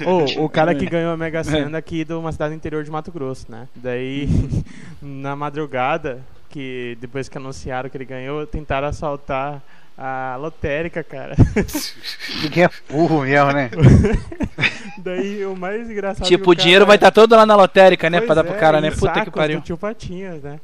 Oh, o cara que ganhou a Mega Sena aqui de uma cidade interior de Mato Grosso, né? Daí, na madrugada, que depois que anunciaram que ele ganhou, tentaram assaltar a lotérica, cara. Ninguém é burro mesmo, né? Daí o mais engraçado. Tipo, o cara... dinheiro vai estar todo lá na lotérica, né? Pois pra dar pro é, cara, né? em Puta que pariu. do Tio Patinhas, né?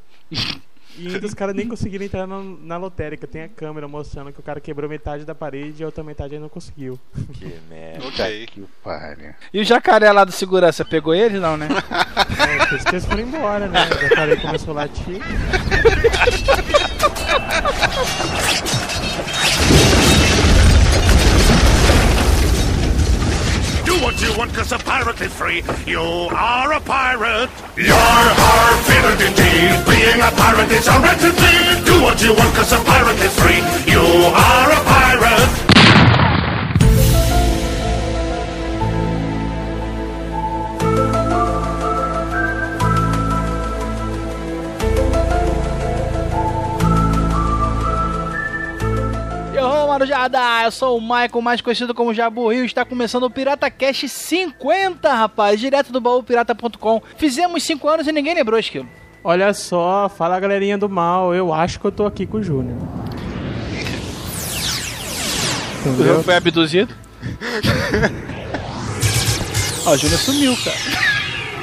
E ainda os caras nem conseguiram entrar no- na lotérica. Tem a câmera mostrando que o cara quebrou metade da parede e a outra metade ele não conseguiu. Que merda. Ok. Que pariu. E o jacaré lá do segurança pegou ele? Não, né? É, por isso que eles foram embora, né? O jacaré começou a latir. Do what you want cause a pirate is free. You are a pirate. You're hard indeed. Being a pirate is a wretched deed. Do what you want cause a pirate is free. You are a pirate. Marujada, eu sou o Michael, mais conhecido como Jabu Rio. Está começando o Pirata Cast 50, rapaz, direto do baúpirata.com. Fizemos 5 anos e ninguém lembrou, Esquilo. Olha só, fala galerinha do mal. Eu acho que eu tô aqui com o Júnior. Entendeu? Foi abduzido? Ó, o Júnior sumiu, cara.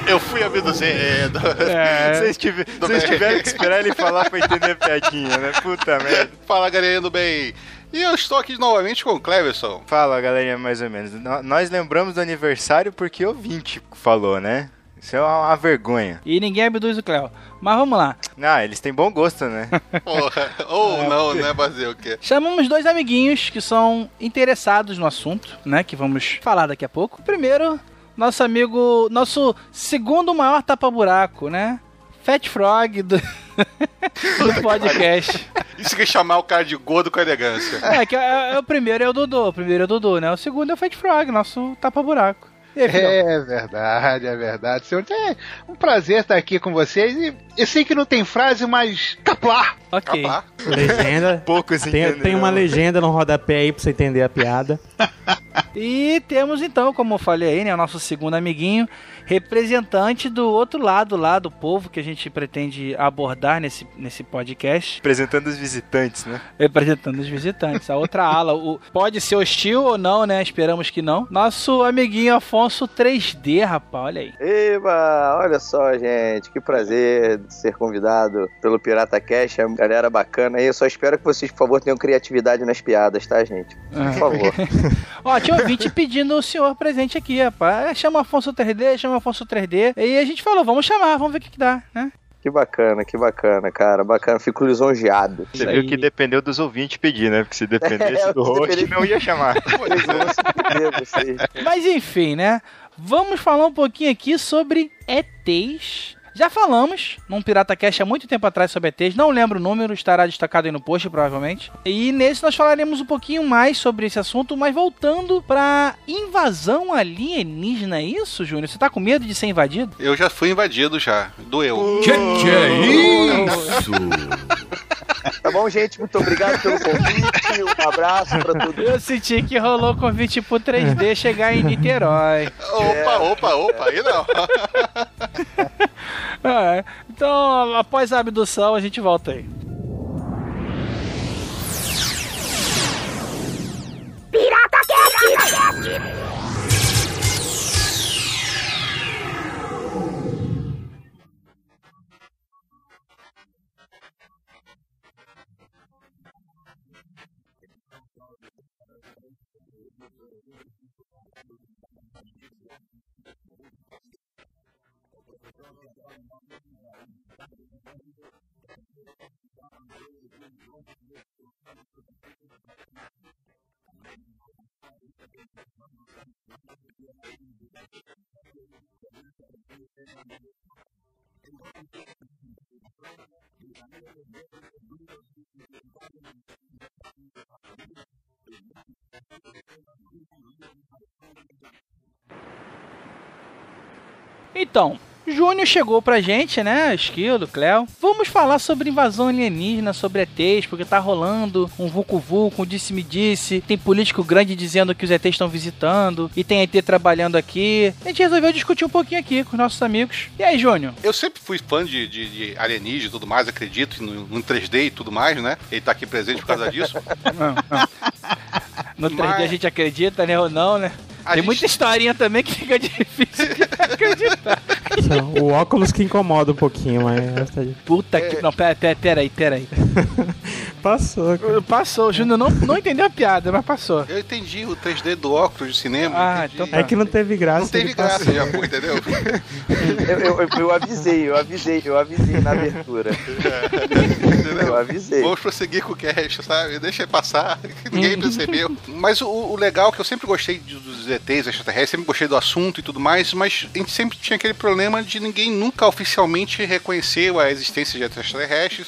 Eu fui abduzido. É. Vocês tive- vocês tiveram que esperar ele falar pra entender a piadinha, né? Puta merda. Fala, galerinha do bem. E eu estou aqui novamente com o Cleverson. Fala, galerinha, mais ou menos. No- Nós lembramos do aniversário porque o 20 falou, né? Isso é uma, uma vergonha. E ninguém abduz o Cléo. Mas vamos lá. Ah, eles têm bom gosto, né? Porra. Ou não, né? Fazer o quê? Chamamos dois amiguinhos que são interessados no assunto, né? Que vamos falar daqui a pouco. Primeiro, nosso amigo, nosso segundo maior tapa-buraco, né? Fat Frog do, do podcast. Isso que é chamar o cara de gordo com elegância. É, que é, é o primeiro é o Dudu, o primeiro é o Dudu, né? O segundo é o Fat Frog, nosso tapa-buraco. É verdade, é verdade. Senhor, é um prazer estar aqui com vocês. E eu sei que não tem frase, mas caplar. Ok. Capá. Legenda. Poucos Tem, tem uma legenda no rodapé aí pra você entender a piada. E temos então, como eu falei aí, né, o nosso segundo amiguinho, representante do outro lado lá do povo que a gente pretende abordar nesse, nesse podcast, Apresentando os visitantes, né? representando os visitantes. A outra ala, o, pode ser hostil ou não, né? Esperamos que não. Nosso amiguinho Afonso 3D, rapaz, olha aí. Eba, olha só, gente, que prazer ser convidado pelo Pirata Cash, a galera bacana aí. Eu só espero que vocês, por favor, tenham criatividade nas piadas, tá, gente? Por favor. Ó, tinha ouvinte pedindo o senhor presente aqui, rapaz. Chama Afonso 3D, chama Afonso 3D. E a gente falou, vamos chamar, vamos ver o que, que dá, né? Que bacana, que bacana, cara. Bacana, fico lisonjeado. Você viu que dependeu dos ouvintes pedir, né? Porque se dependesse É, do host, depender- não ia chamar. Mas enfim, né? Vamos falar um pouquinho aqui sobre ETs. Já falamos num Pirata Cash há muito tempo atrás sobre ETs, não lembro o número, estará destacado aí no post provavelmente. E nesse nós falaremos um pouquinho mais sobre esse assunto, mas voltando pra invasão alienígena, é isso, Júnior? Você tá com medo de ser invadido? Eu já fui invadido já. Doeu. Que que é isso? Tá bom, gente? Muito obrigado pelo convite. Um abraço pra todos. Eu senti que rolou convite pro 3D chegar em Niterói. Opa, opa, opa. Aí não. É, então, após a abdução, a gente volta aí. Então, Júnior chegou pra gente, né? Esquilo, Cléo. Vamos falar sobre invasão alienígena, sobre ETs, porque tá rolando um vucu-vucu, um disse-me-disse. Tem político grande dizendo que os ETs estão visitando. E tem ET trabalhando aqui. A gente resolveu discutir um pouquinho aqui com os nossos amigos. E aí, Júnior? Eu sempre fui fã de, de, de alienígena e tudo mais, acredito no, no 3D e tudo mais, né? Ele tá aqui presente por causa disso. Não, não. No 3D Mas- a gente acredita, né? Ou não, né? A Tem gente- muita historinha também que fica difícil. O óculos que incomoda um pouquinho, mas. Puta É. que. Não, pera, pera, pera aí, pera aí. Passou, cara. Passou, o Júnior não, não entendeu a piada, mas passou. Eu entendi o 3D do óculos de cinema. Ah, entendi. então tá. É que não teve graça. Não teve ele passou. graça, já foi, entendeu? Eu, eu- eu- eu avisei, eu avisei, eu avisei na abertura. Eu avisei. Vamos prosseguir com o cast, sabe? Deixa passar, ninguém percebeu. Mas o, o legal é que eu sempre gostei dos ETs extraterrestres, sempre gostei do assunto e tudo mais, mas a gente sempre tinha aquele problema de ninguém nunca oficialmente reconhecer a existência de extraterrestres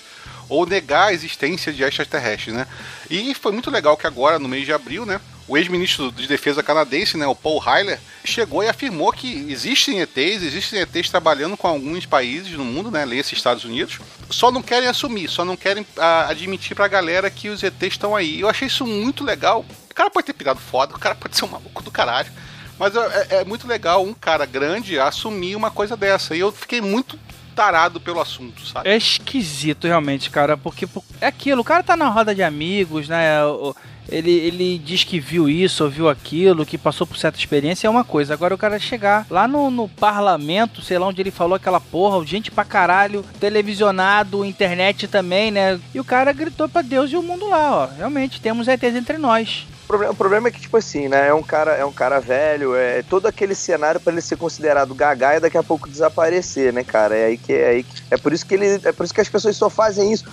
ou negar a existência de extraterrestres, né? E foi muito legal que agora, no mês de abril, né? O ex-ministro de Defesa canadense, né, o Paul Heiler, chegou e afirmou que existem ETs, existem ETs trabalhando com alguns países no mundo, né, leia-se Estados Unidos, só não querem assumir, só não querem ah, admitir pra galera que os ETs estão aí. Eu achei isso muito legal. O cara pode ter pegado foda, o cara pode ser um maluco do caralho, mas é, é muito legal um cara grande assumir uma coisa dessa. E eu fiquei muito tarado pelo assunto, sabe? É esquisito, realmente, cara, porque é aquilo, o cara tá na roda de amigos, né? Ele, ele diz que viu isso, ouviu aquilo, que passou por certa experiência, é uma coisa. Agora o cara chegar lá no, no parlamento, sei lá onde ele falou aquela porra, gente pra caralho, televisionado, internet também, né? E o cara gritou pra Deus e o mundo lá, ó. Realmente, temos ETs entre nós. O problema, o problema é que, tipo assim, né? É um cara, é um cara velho, é todo aquele cenário pra ele ser considerado gaga e daqui a pouco desaparecer, né, cara? É aí que é aí que- é por isso que ele, é por isso que as pessoas só fazem isso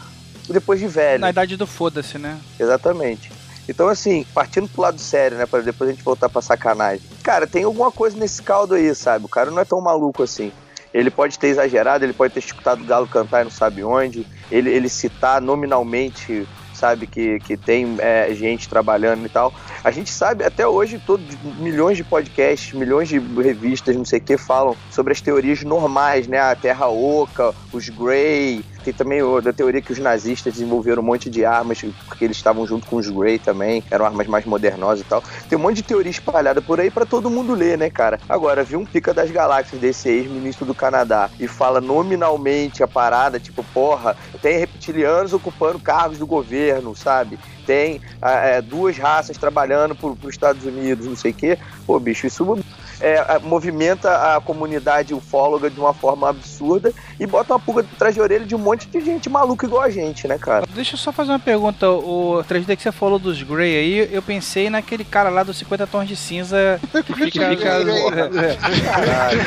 depois de velho. Na idade do foda-se, né? Exatamente. Então, assim, partindo pro lado sério, né? Pra depois a gente voltar pra sacanagem. Cara, tem alguma coisa nesse caldo aí, sabe? O cara não é tão maluco assim. Ele pode ter exagerado, ele pode ter escutado o Galo cantar e não sabe onde. Ele, ele citar nominalmente, sabe, que, que tem é, gente trabalhando e tal. A gente sabe, até hoje, todo, milhões de podcasts, milhões de revistas, não sei o que, falam sobre as teorias normais, né? A Terra Oca, os Grey. Tem também da teoria que os nazistas desenvolveram um monte de armas, porque eles estavam junto com os Grey também, eram armas mais modernosas e tal. Tem um monte de teoria espalhada por aí pra todo mundo ler, né, cara? Agora, viu um pica das galáxias desse ex-ministro do Canadá e fala nominalmente a parada, tipo, porra, tem reptilianos ocupando cargos do governo, sabe? Tem ah, é, duas raças trabalhando para os Estados Unidos, não sei o quê. Pô, bicho, isso é, a- movimenta a comunidade ufóloga de uma forma absurda e bota uma pulga atrás de orelha de um monte de gente maluca igual a gente, né, cara? Deixa eu só fazer uma pergunta. O 3D que você falou dos Grey aí, eu pensei naquele cara lá dos 50 tons de cinza que fica. Caralho,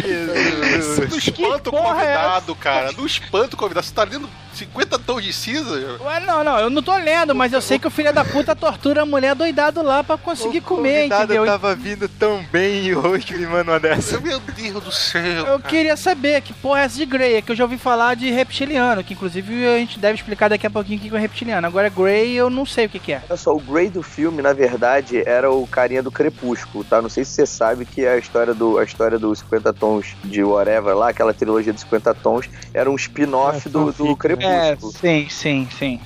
gente. Do espanto porra é convidado, cara. Do espanto convidado. Você tá lendo 50 tons de cinza? Ué, não, não, eu não tô lendo, mas eu sei que o filho da puta tortura a mulher doidado lá pra conseguir comer, convidado entendeu? tava vindo tão bem e hoje me manda uma dessa. Meu Deus do céu. Eu queria saber que porra é essa de Grey, é que eu já ouvi falar de reptiliano, que inclusive a gente deve explicar daqui a pouquinho o que é reptiliano. Agora Grey eu não sei o que, que é. Olha só, o Grey do filme, na verdade, era o carinha do Crepúsculo, tá? Não sei se você sabe que a história do a história dos 50 tons de Whatever lá, aquela trilogia dos 50 tons, era um spin-off É, do, do né? Crepúsculo. sim, sim, sim.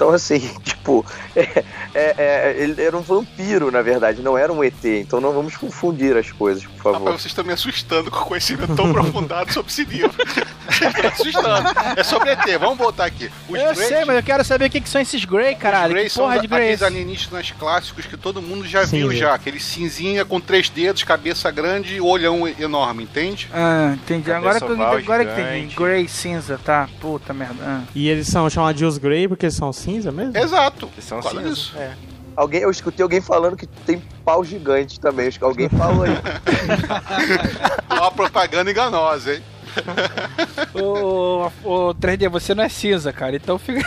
Então, assim, tipo, é- é- é- ele era um vampiro, na verdade, não era um ET. Então não vamos confundir as coisas, por Rapaz, favor. vocês estão me assustando com conhecimento tão aprofundado sobre esse livro. Vocês estão me assustando. É sobre ET, vamos voltar aqui. Os eu Greys- sei, mas eu quero saber o que, que são esses Grey, caralho. Os Greys Que porra são de Grey aqueles alienígenas clássicos que todo mundo já Sim, viu já. Aquele cinzinha com três dedos, cabeça grande e olhão enorme, entende? Ah, entendi. Agora que, agora que entendi. Grey cinza, tá? Puta merda. Ah. E eles são chamados de os Grey porque eles são cinza mesmo? Exato. Disso. É. Alguém, eu escutei alguém falando que tem pau gigante também. Acho que alguém falou aí. Uma propaganda enganosa, hein? Ô, ô, 3D, você não é cinza, cara. Então fica.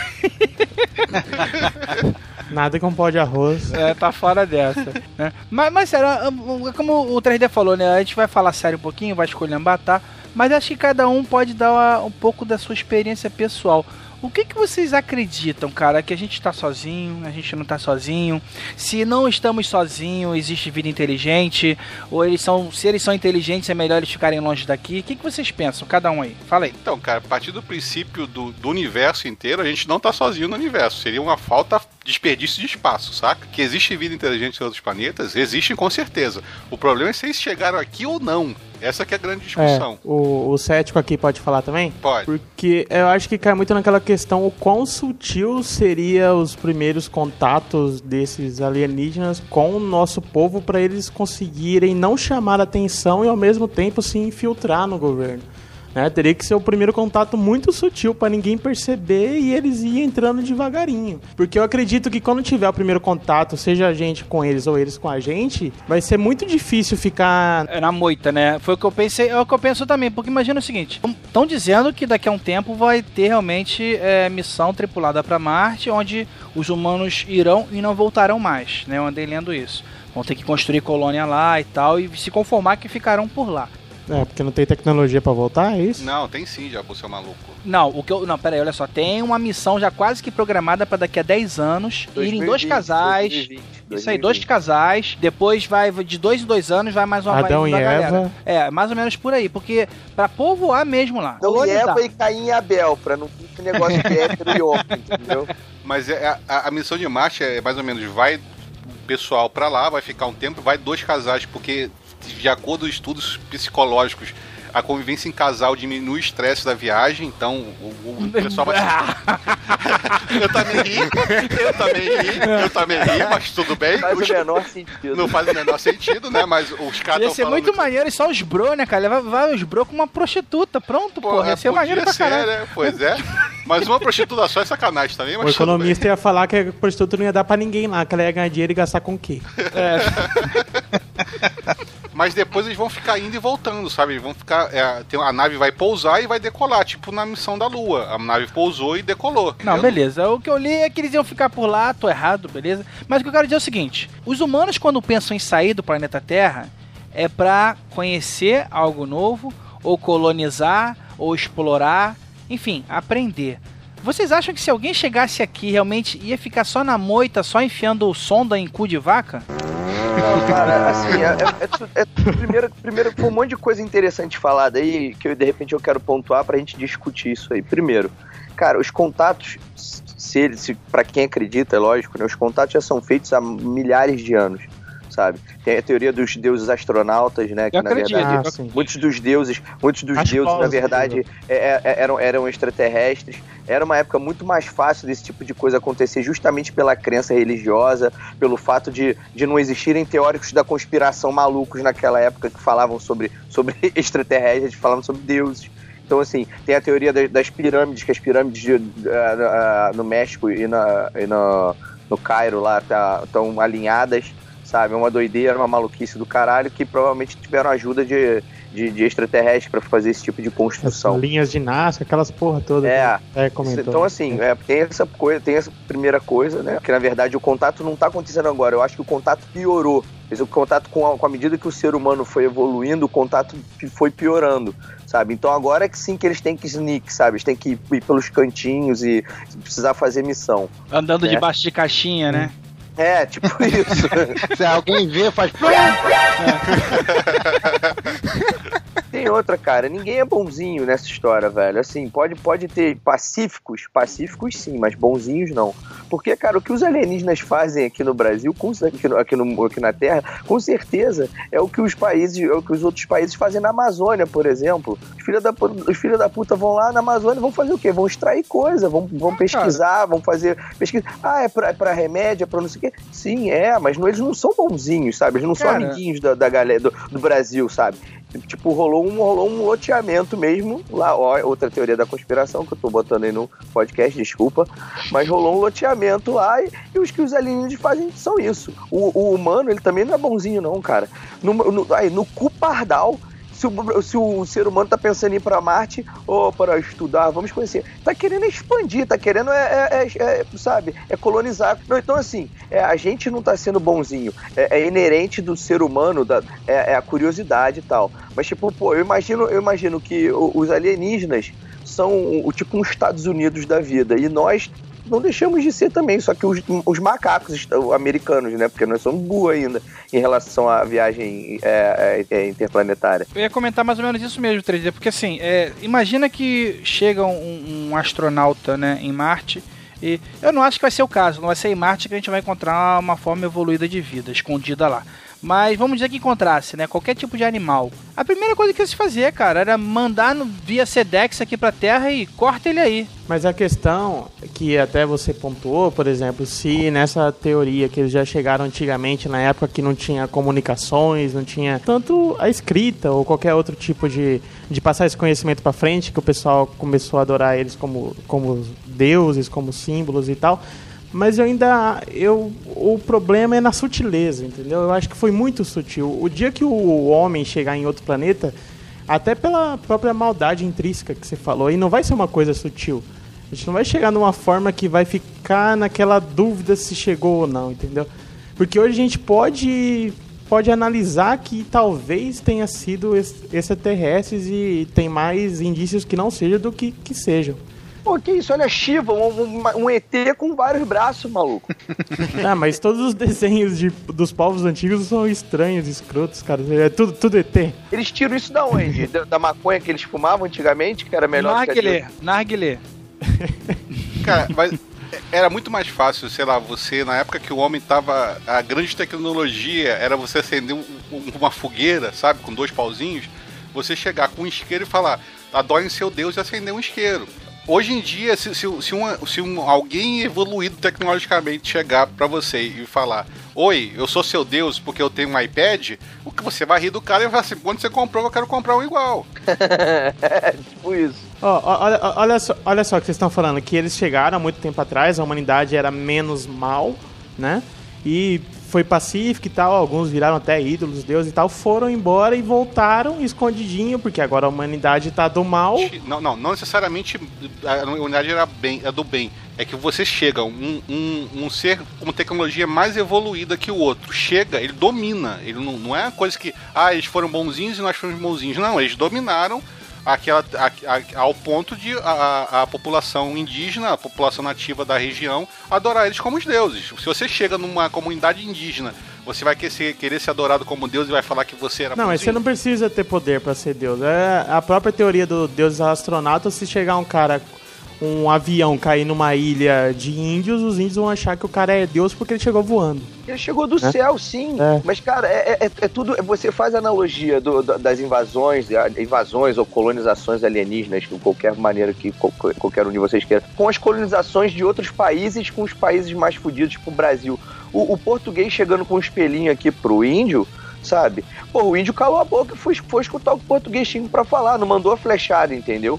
Nada com pó de arroz. É, tá fora dessa. né? Mas, mas sério, é como o 3D falou, né? A gente vai falar sério um pouquinho, vai escolher tá? Mas acho que cada um pode dar uma- um pouco da sua experiência pessoal. O que, que vocês acreditam, cara? Que a gente tá sozinho, a gente não tá sozinho? Se não estamos sozinhos, existe vida inteligente? Ou eles são. Se eles são inteligentes, é melhor eles ficarem longe daqui? O que, que vocês pensam, cada um aí? Fala aí. Então, cara, a partir do princípio do, do universo inteiro, a gente não tá sozinho no universo. Seria uma falta desperdício de espaço, saca? Que existe vida inteligente em outros planetas, existem com certeza. O problema é se eles chegaram aqui ou não. Essa que é a grande É, discussão. o, o cético aqui pode falar também? Pode. Porque eu acho que cai muito naquela questão o quão sutil seria os primeiros contatos desses alienígenas com o nosso povo para eles conseguirem não chamar atenção e ao mesmo tempo se infiltrar no governo. Né? Teria que ser o primeiro contato muito sutil para ninguém perceber e eles ir entrando devagarinho. Porque eu acredito que quando tiver o primeiro contato, seja a gente com eles ou eles com a gente, vai ser muito difícil ficar É na moita, né? Foi o que eu pensei, é o que eu penso também, porque imagina o seguinte: estão dizendo que daqui a um tempo vai ter realmente é, missão tripulada para Marte, onde os humanos irão e não voltarão mais, né? Eu andei lendo isso. Vão ter que construir colônia lá e tal, e se conformar que ficarão por lá. É, porque não tem tecnologia pra voltar, é isso? Não, tem sim, já, você é maluco. Não, o que eu. Não, pera aí, olha só. Tem uma missão já quase que programada para daqui a 10 anos. irem dois 2020, casais. 2020, Isso aí, dois 2020. casais. Depois vai de dois em dois anos, vai mais uma Adão e da galera. Eva. É, mais ou menos por aí. Porque pra povoar mesmo lá. Então, e. Eva e Caim e Abel, pra não ficar negócio de hétero e homem, entendeu? Mas é, a, a- a missão de Marte é mais ou menos, vai o pessoal pra lá, vai ficar um tempo, vai dois casais, porque de acordo com estudos psicológicos, a convivência em casal diminui o estresse da viagem, então o, o pessoal vai... eu também ri, eu também ri, eu também ri, mas tudo bem. Faz Os- o menor sentido. Não faz o menor sentido, né? Mas os caras Ia ser muito que- maneiro e só os bro, né, cara? Levar vai os bro com uma prostituta. Pronto, Pô, porra. Ia é, ser maneiro pra ser, caralho. né? Pois é. Mas uma prostituta só é sacanagem também, O mas bem. economista ia falar que a prostituta não ia dar pra ninguém lá, que ela ia ganhar dinheiro e gastar com o quê? Mas depois eles vão ficar indo e voltando, sabe? Eles vão ficar. é, tem, a nave vai pousar e vai decolar, tipo na missão da Lua. A nave pousou e decolou. Não, entendeu? beleza. O que eu li é que eles iam ficar por lá, tô errado, beleza. Mas o que eu quero dizer é o seguinte: os humanos, quando pensam em sair do planeta Terra, é pra conhecer algo novo, ou colonizar, ou explorar, enfim, aprender. Vocês acham que se alguém chegasse aqui realmente ia ficar só na moita, só enfiando sonda em cu de vaca? Não, cara, assim, é, é- é é primeiro, primeiro foi um monte de coisa interessante falada aí que eu, de repente eu quero pontuar pra gente discutir isso aí. Primeiro, cara, os contatos, se se, pra quem acredita, é lógico, né, os contatos já são feitos há milhares de anos, sabe? Tem a teoria dos deuses astronautas, né, que Eu na acredito. verdade Ah. Muitos dos deuses, muitos dos Acho deuses, na verdade, é- é- eram, eram extraterrestres. Era uma época muito mais fácil desse tipo de coisa acontecer, justamente pela crença religiosa, pelo fato de, de não existirem teóricos da conspiração malucos naquela época que falavam sobre, sobre extraterrestres, falavam sobre deuses. Então, assim, tem a teoria da- das pirâmides, que as pirâmides de- ah, ah, no México e, na, e no, no Cairo lá estão alinhadas, sabe? É uma doideira, uma maluquice do caralho, que provavelmente tiveram ajuda de, de, de extraterrestres para fazer esse tipo de construção. Linhas de Nazca, aquelas porra toda. É. que é comentou. Então, assim, é, tem essa coisa, tem essa primeira coisa, né? Que na verdade o contato não tá acontecendo agora. Eu acho que o contato piorou. Mas O contato com a, com a medida que o ser humano foi evoluindo, o contato foi piorando, sabe? Então agora é que sim que eles têm que sneak, sabe? Eles têm que ir pelos cantinhos e precisar fazer missão. Andando É. debaixo de caixinha, né? É, tipo isso. Se alguém vê, faz. Tem outra, cara. Ninguém é bonzinho nessa história, velho. Assim, pode, pode ter pacíficos, pacíficos sim, mas bonzinhos não. Porque, cara, o que os alienígenas fazem aqui no Brasil, com, aqui, no- aqui, no- aqui na Terra, com certeza é o que os países, é o que os outros países fazem na Amazônia, por exemplo. Os filhos da, os filhos da puta vão lá na Amazônia e vão fazer o quê? Vão extrair coisa, vão, vão pesquisar, vão fazer pesquisa. Ah, é pra, é pra remédio, é pra não sei o quê. Sim, é, mas não- eles não são bonzinhos, sabe? Eles não são Cara. amiguinhos da, da galera do, do Brasil, sabe? Tipo, rolou um, rolou um loteamento mesmo lá, ó, outra teoria da conspiração que eu tô botando aí no podcast, desculpa, mas rolou um loteamento lá e, e os que os alienígenas fazem são isso. O, o humano, ele também não é bonzinho não, cara. No, no, aí, no cu pardal, se o, se o ser humano tá pensando em ir pra Marte ou para estudar, vamos conhecer, tá querendo expandir, tá querendo, é, é- é- é, sabe, é colonizar. Não, então, assim, é, a gente não tá sendo bonzinho. É, é inerente do ser humano, da, é, a curiosidade e tal. Mas, tipo, pô, eu imagino, eu imagino que os alienígenas são o tipo um Estados Unidos da vida. E nós não deixamos de ser também, só que os, os macacos americanos, né? Porque nós somos burros ainda em relação à viagem é, é, é, interplanetária. Eu ia comentar mais ou menos isso mesmo, 3D, porque assim, é, imagina que chega um, um astronauta né, em Marte, e eu não acho que vai ser o caso, não vai ser em Marte que a gente vai encontrar uma forma evoluída de vida, escondida lá. Mas vamos dizer que encontrasse, né? Qualquer tipo de animal. A primeira coisa que ia se fazer, cara, era mandar no, via Sedex aqui pra Terra e corta ele aí. Mas a questão que até você pontuou, por exemplo, se nessa teoria que eles já chegaram antigamente, na época que não tinha comunicações, não tinha tanto a escrita ou qualquer outro tipo de, de passar esse conhecimento para frente, que o pessoal começou a adorar eles como, como deuses, como símbolos e tal. Mas eu ainda. Eu, o problema é na sutileza, entendeu? Eu acho que foi muito sutil. O dia que o homem chegar em outro planeta, até pela própria maldade intrínseca que você falou, e não vai ser uma coisa sutil. A gente não vai chegar numa forma que vai ficar naquela dúvida se chegou ou não, entendeu? Porque hoje a gente pode pode analisar que talvez tenha sido ex- extraterrestres e tem mais indícios que não sejam do que que sejam. Pô, que isso? Olha, Shiva, um, um- um ET com vários braços, maluco. Ah, mas todos os desenhos de- dos povos antigos são estranhos, escrotos, cara. É tudo, tudo ET. Eles tiram isso da onde? Da, da maconha que eles fumavam antigamente, que era melhor do que a Narguilé, narguilé. Cara, mas era muito mais fácil, sei lá, você, na época que o homem tava. A grande tecnologia era você acender um- uma fogueira, sabe, com dois pauzinhos, você chegar com um isqueiro e falar, adorem seu Deus e acender um isqueiro. Hoje em dia, se, se, se, uma- se um, alguém evoluído tecnologicamente chegar pra você e falar, oi, eu sou seu Deus porque eu tenho um iPad, o que você vai rir do cara e vai falar assim, quando você comprou, eu quero comprar um igual. é, tipo isso. Ó, olha, olha, só, olha só o que vocês estão falando, que eles chegaram há muito tempo atrás, a humanidade era menos mal, né? E foi pacífica e tal, alguns viraram até ídolos, deuses e tal, foram embora e voltaram escondidinho, porque agora a humanidade tá do mal. Não, não, não necessariamente a humanidade era bem, é do bem. É que você chega, um, um, um ser com tecnologia mais evoluída que o outro. Chega, ele domina. Ele não, não é uma coisa que, ah, eles foram bonzinhos e nós fomos bonzinhos. Não, eles dominaram aquela, a- a- ao ponto de a, a população indígena, a população nativa da região, adorar eles como os deuses. Se você chega numa comunidade indígena, você vai querer, ser adorado como deus e vai falar que você era Não, mas você não precisa ter poder pra ser deus. É a própria teoria do deus astronauta, se chegar um cara um avião cair numa ilha de índios, os índios vão achar que o cara é deus porque ele chegou voando. Ele chegou do céu, sim. É. Mas, cara, é, é- é tudo. Você faz analogia do- do- das invasões, invasões ou colonizações alienígenas, de qualquer maneira que qual- qualquer um de vocês queira, com as colonizações de outros países, com os países mais fodidos, tipo o Brasil. O, o português chegando com um espelhinho aqui pro índio, sabe? Pô, o índio calou a boca e foi, foi escutar o que o português tinha pra falar, não mandou a flechada, entendeu?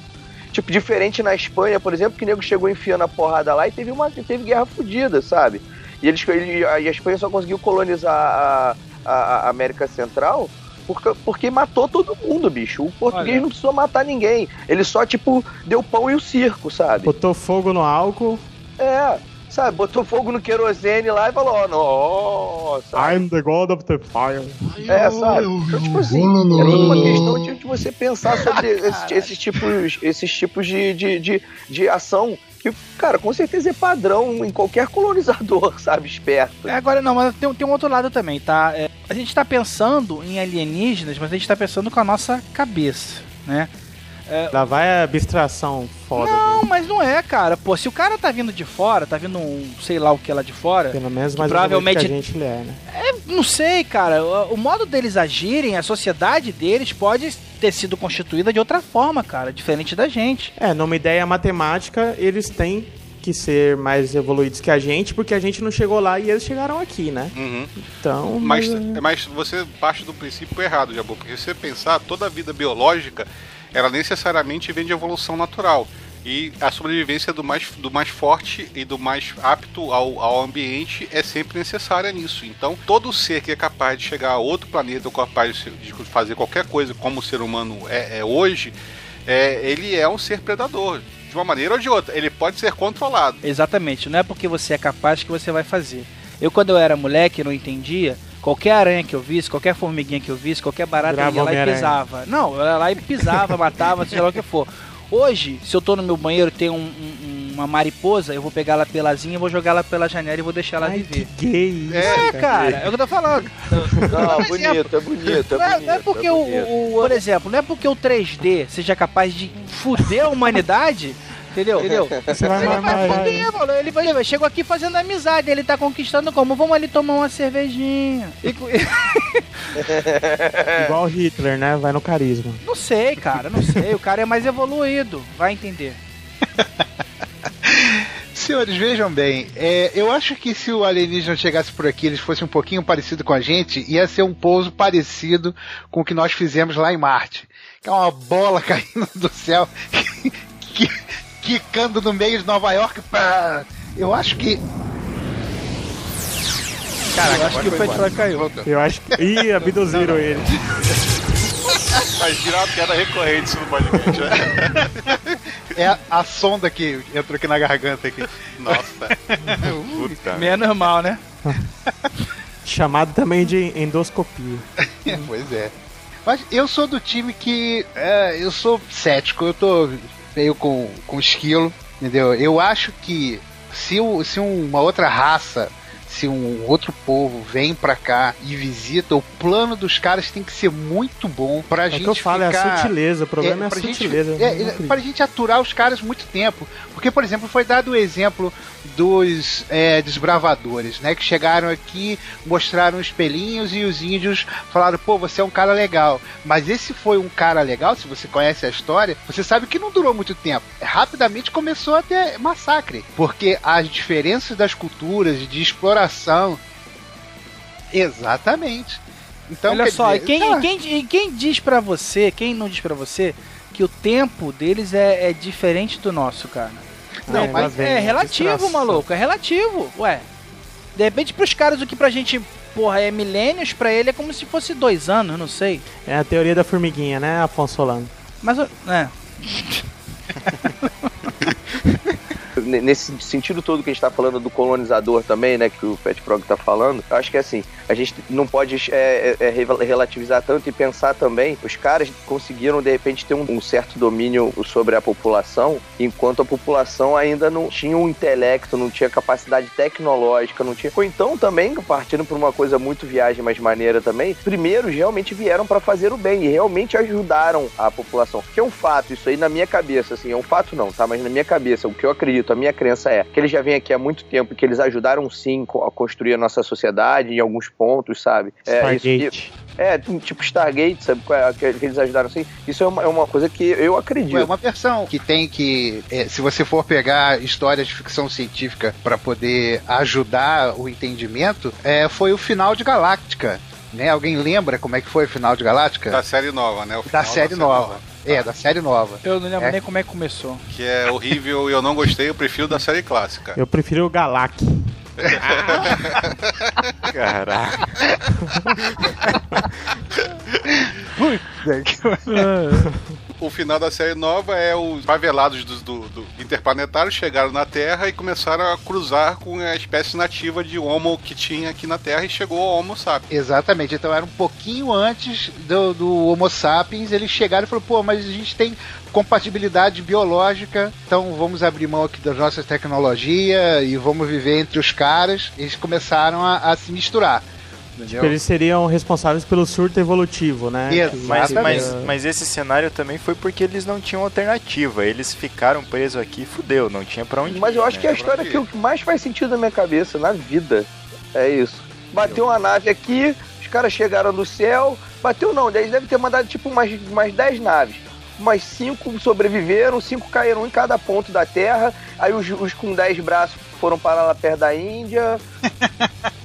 Tipo, diferente na Espanha, por exemplo, que o nego chegou enfiando a porrada lá e teve uma teve guerra fodida, sabe? E, eles, ele, a, Espanha só conseguiu colonizar a, a- a América Central porque, porque matou todo mundo, bicho. O português Olha. não precisou matar ninguém. Ele só, tipo, deu pão e o circo, sabe? Botou fogo no álcool. É, sabe? Botou fogo no querosene lá e falou, ó, nossa. I'm the god of the fire. É, sabe? Então, tipo assim, é toda uma questão de, de você pensar sobre esses, esses tipos, esses tipos de, de, de, de ação que, cara, com certeza é padrão em qualquer colonizador, sabe? Esperto. É, Agora, não, mas tem, tem um outro lado também, tá? É, a gente tá pensando em alienígenas, mas a gente tá pensando com a nossa cabeça, né? Lá vai a abstração foda. Não, mas não é, cara. Pô, se o cara tá vindo de fora, tá vindo um sei lá o que lá de fora, Pelo menos mais provavelmente- que a gente ele é, né? não sei, cara. O, o modo deles agirem, a sociedade deles pode ter sido constituída de outra forma, cara, diferente da gente. É, numa ideia matemática, eles têm que ser mais evoluídos que a gente, porque a gente não chegou lá e eles chegaram aqui, né? Uhum. Então, Mas, mas, mas você parte do princípio errado, Jabu, porque se você pensar, toda a vida biológica, ela necessariamente vem de evolução natural. E a sobrevivência do mais, do mais forte e do mais apto ao, ao ambiente é sempre necessária nisso. Então, todo ser que é capaz de chegar a outro planeta ou capaz de fazer qualquer coisa como o ser humano é, é hoje, é, ele é um ser predador. De uma maneira ou de outra. Ele pode ser controlado. Exatamente, não é porque você é capaz que você vai fazer. Eu, quando eu era moleque, não entendia. Qualquer aranha que eu visse, qualquer formiguinha que eu visse, qualquer barata, eu Virava ia lá e pisava. Não, eu ia lá e pisava, matava, seja lá o que for. Hoje, se eu tô no meu banheiro e tem um- um- uma mariposa, eu vou pegar ela pelazinha, vou jogar ela pela janela e vou deixar ela Ai, que viver. gay isso, É, cara, é o que eu tô falando. Não, bonito, é bonito, é Não é, bonito. não é porque é o, bonito. o- Por exemplo, não é porque o 3D seja capaz de fuder a humanidade. Entendeu? Entendeu? Você vai Ele vai mamar. Ele vai, ele vai- chegou aqui fazendo amizade, ele tá conquistando como? Vamos ali tomar uma cervejinha. E igual Hitler, né? Vai no carisma. não sei, cara, não sei. O cara é mais evoluído, vai entender. Senhores, vejam bem, é, eu acho que se o alienígena chegasse por aqui, eles fossem um pouquinho parecido com a gente, ia ser um pouso parecido com o que nós fizemos lá em Marte. Que é uma bola caindo do céu, que- quicando no meio de Nova York. pá. Eu acho que. Eu acho que o Petróleo caiu. Eu acho que. Ih, abduziram ele. Vai virar uma piada recorrente isso no podcast, né? É a, a sonda que entrou aqui na garganta aqui. Nossa. Puta. Menos mal, né? Chamado também de endoscopia. pois é. Mas eu sou do time que. é, eu sou cético, eu tô meio com, com esquilo, entendeu? Eu acho que se, se uma outra raça, se um outro povo vem pra cá e visita, o plano dos caras tem que ser muito bom pra É gente que eu falo, é ficar... a sutileza. O problema é, a pra gente- sutileza. é, Não é, pra gente aturar os caras muito tempo. Porque, por exemplo, foi dado o exemplo dos é, desbravadores, né? Que chegaram aqui, mostraram espelhinhos e os índios falaram, pô, você é um cara legal. Mas esse foi um cara legal, se você conhece a história, você sabe que não durou muito tempo. Rapidamente começou a ter massacre. Porque as diferenças das culturas, de exploração. Exatamente. Então, Olha só, dizer, e quem, tá. quem, quem diz pra você, quem não diz pra você, que o tempo deles é, é diferente do nosso, cara? Não, É, mas é a relativo, distração. maluco, é relativo. Ué, de repente pros caras o que pra gente, porra, é milênios, pra ele é como se fosse dois anos, não sei. É a teoria da formiguinha, né, Afonso Solano? Mas, é, N- Nesse sentido todo que a gente tá falando do colonizador também, né, que o Pet Prog tá falando, eu acho que assim, a gente não pode é, é, é, relativizar tanto e pensar também, os caras conseguiram de repente ter um, um certo domínio sobre a população, enquanto a população ainda não tinha um intelecto, não tinha capacidade tecnológica, não tinha. Ou então também, partindo por uma coisa muito viagem, mas maneira também, primeiro realmente vieram para fazer o bem e realmente ajudaram a população. Que é um fato, isso aí na minha cabeça, assim, é um fato não, tá? Mas na minha cabeça, o que eu acredito, a minha crença é que eles já vêm aqui há muito tempo e que eles ajudaram sim a construir a nossa sociedade em alguns pontos, sabe? É, isso Stargate. é, tipo Stargate, sabe? é? Que, eles ajudaram assim. Isso é uma, é uma coisa que eu acredito. É uma versão que tem que, é, se você for pegar histórias de ficção científica para poder ajudar o entendimento, é, foi o final de Galáctica. Né? Alguém lembra como é que foi o final de Galáctica? Da série nova, né? O Da final série nova. É, da série nova. eu não lembro É. nem como é que começou. Que é horrível e eu não gostei, eu prefiro da série clássica. Eu prefiro o Galak. Caraca. O final da série nova é os favelados do, do, do interplanetário chegaram na Terra e começaram a cruzar com a espécie nativa de Homo que tinha aqui na Terra e chegou ao Homo sapiens. Exatamente, então era um pouquinho antes do, do Homo sapiens. Eles chegaram e falaram: pô, mas a gente tem compatibilidade biológica, então vamos abrir mão aqui das nossas tecnologias e vamos viver entre os caras. Eles começaram a, a se misturar. Entendeu? Eles seriam responsáveis pelo surto evolutivo, né? Isso. Mas, mas, mas esse cenário também foi porque eles não tinham alternativa. Eles ficaram presos aqui e fudeu, não tinha pra onde Mas ir, eu acho né? que a história que o que mais faz sentido na minha cabeça, na vida, é isso. Bateu uma nave aqui, os caras chegaram do céu. Bateu não, eles devem ter mandado tipo umas, umas 10 naves. Umas 5 sobreviveram, 5 caíram em cada ponto da Terra. Aí os, os com 10 braços foram parar lá perto da Índia.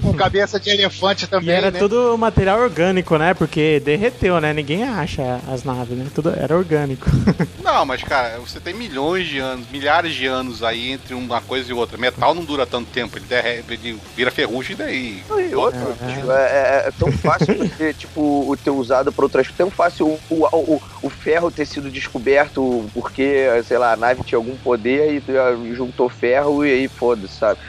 com cabeça de elefante E também, era né? tudo material orgânico, né? Porque derreteu, né? Ninguém acha as naves, né? Tudo era orgânico. Não, mas cara, você tem milhões de anos, milhares de anos aí entre uma coisa e outra. Metal não dura tanto tempo, ele, derre- ele vira ferrugem e daí. E outro, É. tipo, é, é- é tão fácil de ter, tipo, o ter usado para outras tão fácil o, o, o, o ferro ter sido descoberto porque, sei lá, a nave tinha algum poder e juntou ferro e aí foda-se, sabe?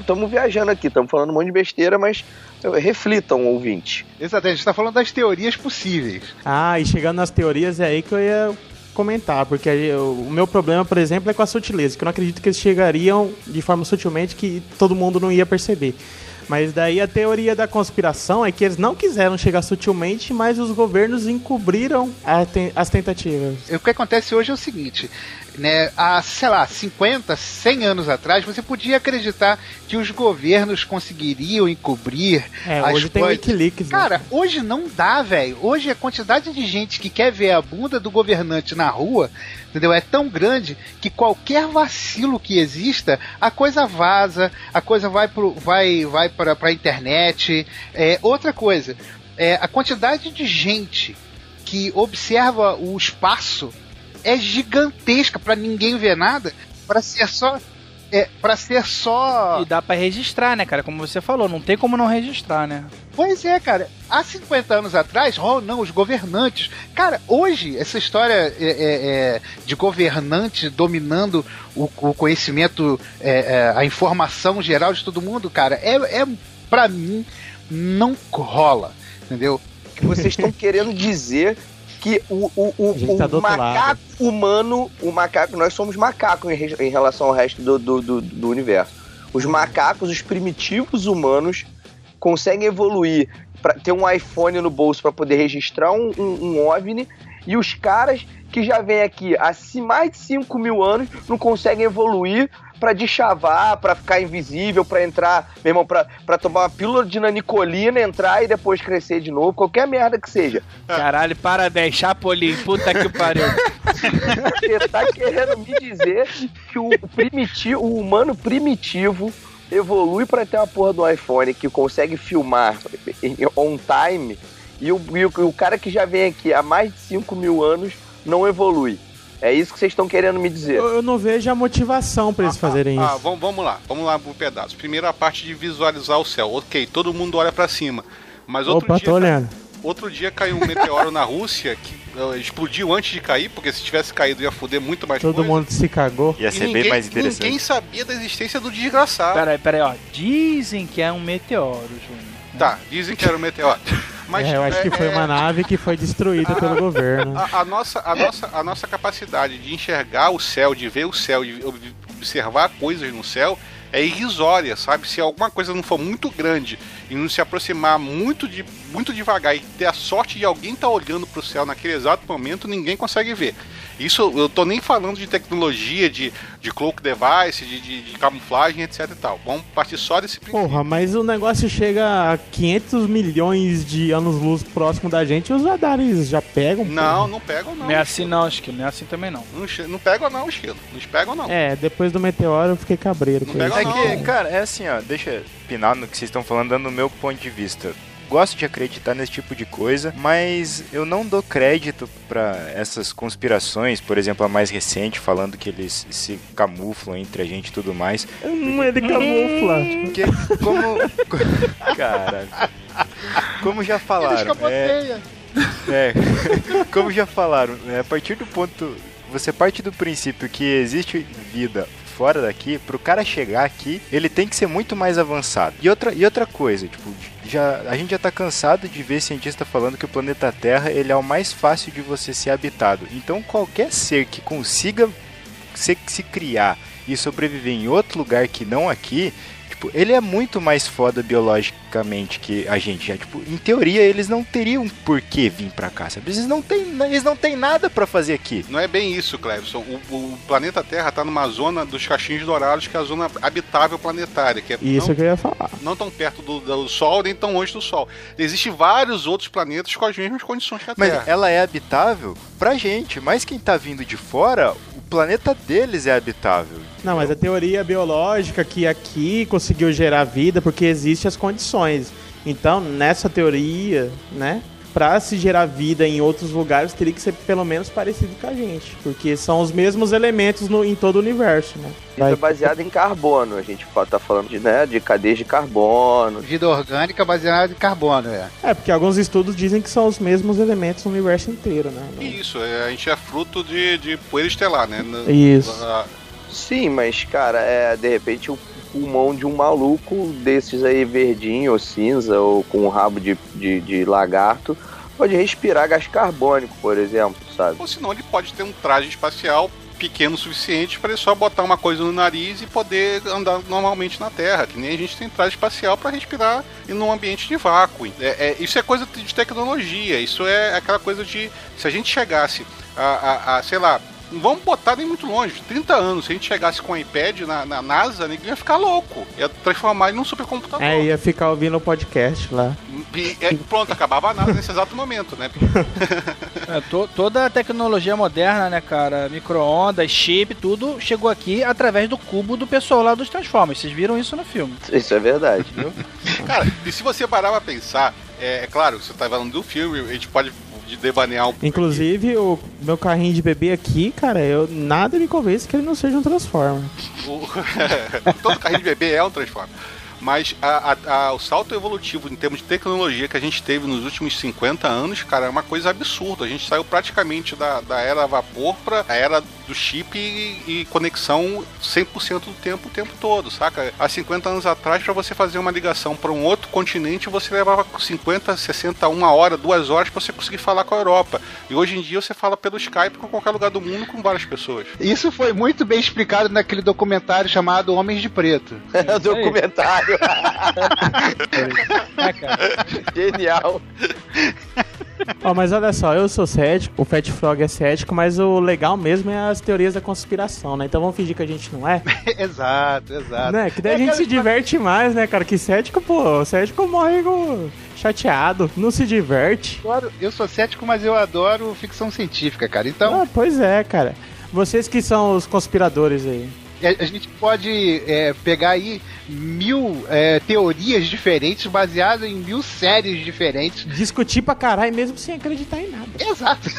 Estamos viajando aqui, estamos falando um monte de besteira, mas eh, reflitam, ouvinte. Exatamente, a gente tá falando das teorias possíveis. ah, e chegando nas teorias é aí que eu ia comentar, porque aí eu- o meu problema, por exemplo, é com a sutileza, que eu não acredito que eles chegariam de forma sutilmente que todo mundo não ia perceber. Mas daí a teoria da conspiração é que eles não quiseram chegar sutilmente, mas os governos encobriram a ten- as tentativas. O que acontece hoje é o seguinte, né, há, sei lá, 50, 100 anos atrás, você podia acreditar que os governos conseguiriam encobrir É, as hoje tem coisas. Wikileaks. né? Cara, hoje não dá, velho. Hoje a quantidade de gente que quer ver a bunda do governante na rua, entendeu? É tão grande que qualquer vacilo que exista, a coisa vaza, a coisa vai pro, vai vai para pra internet. É, outra coisa, é a quantidade de gente que observa o espaço é gigantesca pra ninguém ver nada, Pra ser só é para ser só E dá pra registrar, né, cara? Como você falou, não tem como não registrar, né? Pois é, cara. Há 50 anos atrás, oh não, os governantes. Cara, hoje, essa história é, é, é, de governante dominando o, o conhecimento, é, é, a informação geral de todo mundo, cara, é, é para mim, não rola. Entendeu? que vocês estão querendo dizer que o, o, o, tá o macaco humano, o macaco, nós somos macacos em, em relação ao resto do, do, do, do universo. Os macacos, os primitivos humanos, conseguem evoluir para ter um iPhone no bolso para poder registrar um, um, um OVNI, e os caras que já vêm aqui há mais de 5 mil anos não conseguem evoluir pra deschavar, pra ficar invisível, pra entrar, meu irmão, pra, pra tomar uma pílula de nanicolina, entrar e depois crescer de novo, qualquer merda que seja. Caralho, parabéns, Chapolin, puta que pariu. Você tá querendo me dizer que o primitivo, o humano primitivo evolui pra ter uma porra do iPhone que consegue filmar on time e o, e o, e o cara que já vem aqui há mais de 5 mil anos não evolui. É isso que vocês estão querendo me dizer. Eu, eu não vejo a motivação pra eles fazerem Ah, isso. vamos, vamos lá, vamos lá por pedaços. Primeiro a parte de visualizar o céu. Ok, todo mundo olha pra cima. Mas outro Opa, dia, tô olhando. outro dia caiu um meteoro na Rússia que eh, explodiu antes de cair, porque se tivesse caído ia foder muito mais Todo coisa. mundo se cagou. Ia E ser ninguém, bem mais interessante. ninguém sabia da existência do desgraçado. Peraí, peraí, ó. Dizem que é um meteoro, Júnior. Tá, dizem que era um meteoro. Mas é, eu acho que foi é, uma nave que foi destruída pelo governo. A, a nossa, a, nossa, a nossa capacidade de enxergar o céu, de ver o céu, de ob- observar coisas no céu é irrisória, sabe? Se alguma coisa não for muito grande e não se aproximar muito, de, muito devagar e ter a sorte de alguém estar olhando para o céu naquele exato momento, ninguém consegue ver. Isso eu tô nem falando de tecnologia, de, de cloak device, de, de, de camuflagem, etc e tal. Vamos partir só desse princípio. Porra, mas o negócio chega a 500 milhões de anos-luz próximo da gente e os radares já pegam. Não, porra. não pegam não. Não é assim não, acho que não é assim também não. Não, não pegam não, Esquilo. Não pegam não. É, depois do meteoro eu fiquei cabreiro Não com pega isso. É que, Não. cara, é assim, ó, deixa eu pinar no que vocês estão falando, dando o meu ponto de vista. Gosto de acreditar nesse tipo de coisa, mas eu não dou crédito pra essas conspirações, por exemplo, a mais recente, falando que eles se camuflam entre a gente e tudo mais. Hum, ele camufla. Porque, como. Caralho. Como já falaram. É, é, como já falaram, é, a partir do ponto. Você parte do princípio que existe vida fora daqui, pro cara chegar aqui, ele tem que ser muito mais avançado. E outra, e outra coisa, tipo, já, a gente já tá cansado de ver cientista falando que o planeta Terra ele é o mais fácil de você ser habitado. Então qualquer ser que consiga se, se criar e sobreviver em outro lugar que não aqui, tipo, ele é muito mais foda biologicamente que a gente. Já, tipo, em teoria, eles não teriam por que vir pra cá, sabe? Eles não têm, eles não têm nada pra fazer aqui. Não é bem isso, Clevison. O, o planeta Terra está numa zona dos cachinhos dourados, que é a zona habitável planetária, que é Isso não, que eu ia falar. não tão perto do, do Sol, nem tão longe do Sol. Existem vários outros planetas com as mesmas condições que a Mas Terra. ela é habitável pra gente, mas quem tá vindo de fora, planeta deles é habitável. Não, mas a teoria biológica que aqui conseguiu gerar vida porque existem as condições. Então, nessa teoria, né, pra se gerar vida em outros lugares teria que ser pelo menos parecido com a gente, porque são os mesmos elementos no- em todo o universo, né? Isso é baseado em carbono. A gente tá falando de, né, de cadeias de carbono. Vida orgânica baseada em carbono, é. É, porque alguns estudos dizem que são os mesmos elementos no universo inteiro, né? Isso, é, a gente é fruto de, de poeira estelar, né? Isso. Sim, mas, cara, é de repente o pulmão de um maluco desses aí, verdinho ou cinza, ou com um rabo de, de, de lagarto, pode respirar gás carbônico, por exemplo, sabe? Ou senão ele pode ter um traje espacial pequeno o suficiente para ele só botar uma coisa no nariz e poder andar normalmente na Terra, que nem a gente tem traje espacial para respirar em um ambiente de vácuo. É, é, isso é coisa de tecnologia, isso é aquela coisa de se a gente chegasse a, a, a sei lá, vamos botar nem muito longe, 30 anos, se a gente chegasse com o iPad na, na NASA, ninguém ia ficar louco, ia transformar ele num supercomputador. É, ia ficar ouvindo o podcast lá. E, é, pronto, acabava a NASA nesse exato momento, né? É, to- toda a tecnologia moderna, né, cara? Micro-ondas, chip, tudo chegou aqui através do cubo do pessoal lá dos Transformers. Vocês viram isso no filme. Isso é verdade. Cara, e se você parar pra pensar, é, é claro, você tá falando do filme, a gente pode devanear um pouco. Inclusive, o meu carrinho de bebê aqui, cara, eu nada me convence que ele não seja um Transformer. Todo carrinho de bebê é um Transformer. Mas a- a- a- o salto evolutivo em termos de tecnologia que a gente teve nos últimos 50 anos, cara, é uma coisa absurda. A gente saiu praticamente da, da era a vapor pra a era do chip e, e conexão 100% do tempo, o tempo todo, saca? Há 50 anos atrás, para você fazer uma ligação para um outro continente, você levava 50, 60, uma hora, duas horas para você conseguir falar com a Europa. E hoje em dia você fala pelo Skype com qualquer lugar do mundo com várias pessoas. Isso foi muito bem explicado naquele documentário chamado Homens de Preto. É o documentário. É. Genial. Ó, mas olha só, eu sou cético, o Fat Frog é cético, mas o legal mesmo é as teorias da conspiração, né? Então vamos fingir que a gente não é, exato, exato. né? Que daí a É gente aquela se diverte mais, né, cara? Que cético, pô, cético morre com- chateado, não se diverte. adoro- eu sou cético, mas eu adoro ficção científica, cara. Então, Ah, pois é, cara. Vocês que são os conspiradores aí. A, a gente pode é, pegar aí mil é, teorias diferentes baseadas em mil séries diferentes. Discutir pra caralho mesmo sem acreditar em nada. Exato.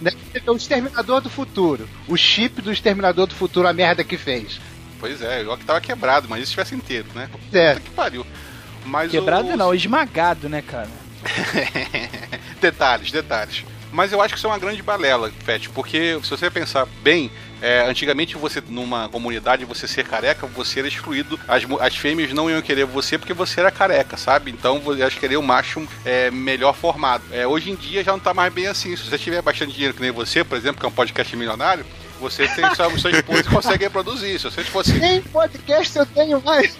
Né? o Exterminador do Futuro. O chip do Exterminador do Futuro, a merda que fez. Pois é, igual que tava quebrado, mas isso estivesse inteiro, né? É. Puta que pariu. Mas Quebrado o... não, esmagado, né, cara? detalhes, detalhes. Mas eu acho que isso é uma grande balela, Fett, porque se você pensar bem, é, antigamente você, numa comunidade, você ser careca, você era excluído. As, as fêmeas não iam querer você porque você era careca, sabe? Então elas queriam um macho é, melhor formado. É, hoje em dia já não tá mais bem assim. Se você tiver bastante dinheiro que nem você, por exemplo, que é um podcast milionário, você tem sua, sua esposa e consegue reproduzir. Se você fosse Nem podcast eu tenho mais.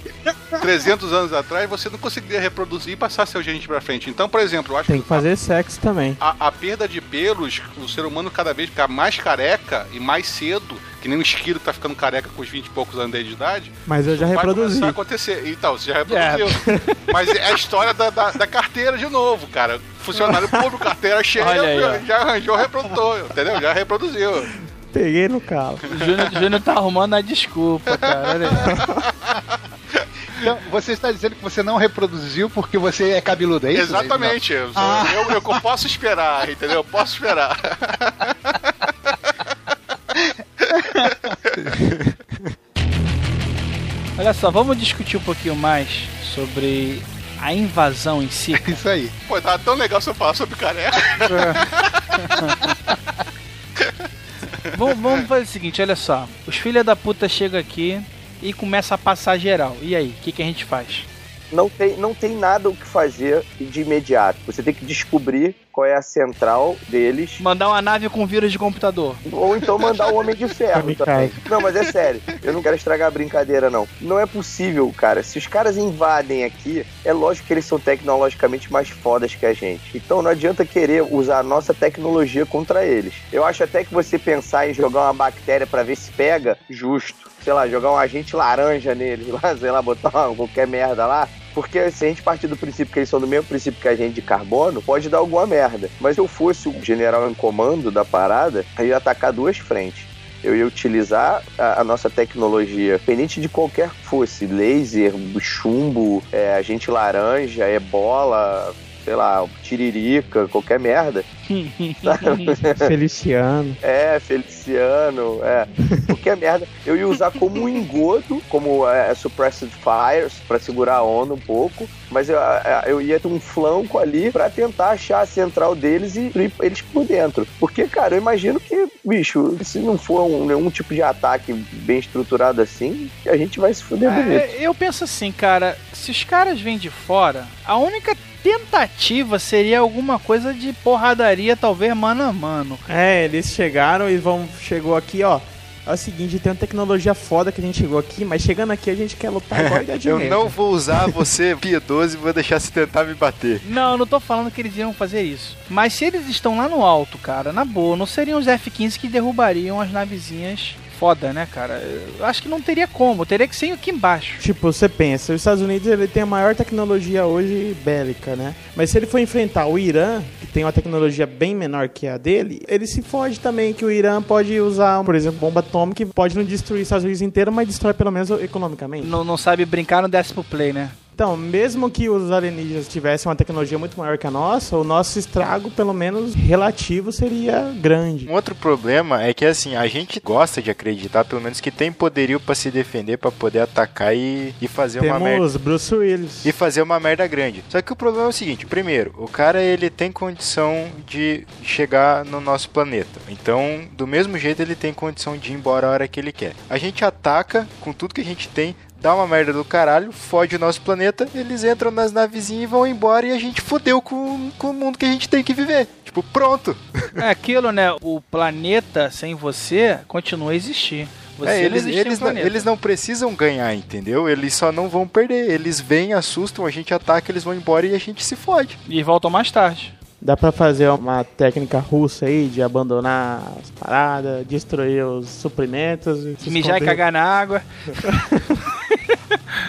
300 anos atrás, você não conseguiria reproduzir e passar seu gene pra frente. Então, por exemplo, eu acho Tem que fazer sexo também. a, a perda de pelos, o ser humano cada vez fica mais careca e mais cedo, que nem um esquilo que tá ficando careca com os 20 e poucos anos de idade. Mas eu já vai reproduzi. começar a acontecer. Então, você já reproduziu. Mas é a história da, da, da carteira de novo, cara. Funcionário público, carteira cheia, aí, ó. já arranjou, reprodutor, entendeu? Já reproduziu. Peguei no calo. O Júnior, Júnior tá arrumando a desculpa, cara. Olha aí. Então, você está dizendo que você não reproduziu porque você é cabeludo, é isso? Exatamente. Eu, Ah. eu, eu posso esperar, entendeu? Eu posso esperar. Olha só, vamos discutir um pouquinho mais sobre a invasão em si. Isso aí. Pô, tava tão legal se eu falar sobre careca. vamos, vamos fazer o seguinte, olha só. Os filha da puta chegam aqui e começa a passar geral. E aí, o que, que a gente faz? Não tem, não tem nada o que fazer de imediato. Você tem que descobrir qual é a central deles. Mandar uma nave com vírus de computador. Ou então mandar o Homem de Ferro também. Não, mas é sério. Eu não quero estragar a brincadeira, não. Não é possível, cara. Se os caras invadem aqui, é lógico que eles são tecnologicamente mais fodas que a gente. Então não adianta querer usar a nossa tecnologia contra eles. Eu acho até que você pensar em jogar uma bactéria pra ver se pega, justo. Sei lá, jogar um agente laranja neles lá, sei lá, botar uma- qualquer merda lá. Porque se a gente partir do princípio que eles são do mesmo princípio que a gente de carbono, pode dar alguma merda. Mas se eu fosse o general em comando da parada, eu ia atacar duas frentes. Eu ia utilizar a, a nossa tecnologia, independente de qualquer que fosse, laser, chumbo, é, agente laranja, ebola, sei lá, tiririca, qualquer merda. Feliciano. É, Feliciano, é. Qualquer merda. Eu ia usar como um engodo, como é, Suppressed Fires, pra segurar a onda um pouco. Mas eu, é, eu ia ter um flanco ali pra tentar achar a central deles e ir eles por dentro. Porque, cara, eu imagino que, bicho, se não for um- nenhum tipo de ataque bem estruturado assim, a gente vai se fuder bonito. É, eu penso assim, cara, se os caras vêm de fora, a única tentativa seria alguma coisa de porradaria, talvez mano a mano. É, eles chegaram e vão. Chegou aqui, ó. É o seguinte, tem uma tecnologia foda que a gente chegou aqui, mas chegando aqui a gente quer lutar igual a Eu não vou usar você piedoso e vou deixar você tentar me bater. Não, eu não tô falando que eles iriam fazer isso. Mas se eles estão lá no alto, cara, na boa, não seriam os F-15 que derrubariam as navezinhas foda, né, cara? Eu acho que não teria como, teria que ser aqui embaixo. Tipo, você pensa, os Estados Unidos ele tem a maior tecnologia hoje bélica, né? Mas se ele for enfrentar o Irã, que tem uma tecnologia bem menor que a dele, ele se foge também que o Irã pode usar, por exemplo, bomba atômica que pode não destruir os Estados Unidos inteiro, mas destrói pelo menos economicamente. Não, não sabe brincar no décimo play, né? Então, mesmo que os alienígenas tivessem uma tecnologia muito maior que a nossa, o nosso estrago, pelo menos relativo, seria grande. Um outro problema é que assim, a gente gosta de acreditar, pelo menos, que tem poderio pra se defender, pra poder atacar e, e fazer uma merda. Temos Bruce Willis. E fazer uma merda grande. Só que o problema é o seguinte: primeiro, o cara ele tem condição de chegar no nosso planeta. Então, do mesmo jeito, ele tem condição de ir embora a hora que ele quer. A gente ataca com tudo que a gente tem, dá uma merda do caralho, fode o nosso planeta, eles entram nas navezinhas e vão embora e a gente fodeu com, com o mundo que a gente tem que viver. Tipo, pronto. É aquilo, né? O planeta sem você continua a existir. Você É, eles, eles, não, eles não precisam ganhar, entendeu? Eles só não vão perder. Eles vêm, assustam, a gente ataca, eles vão embora e a gente se fode. E voltam mais tarde. Dá pra fazer uma técnica russa aí de abandonar as paradas, destruir os suprimentos. e se Mijar e esconder. cagar na água.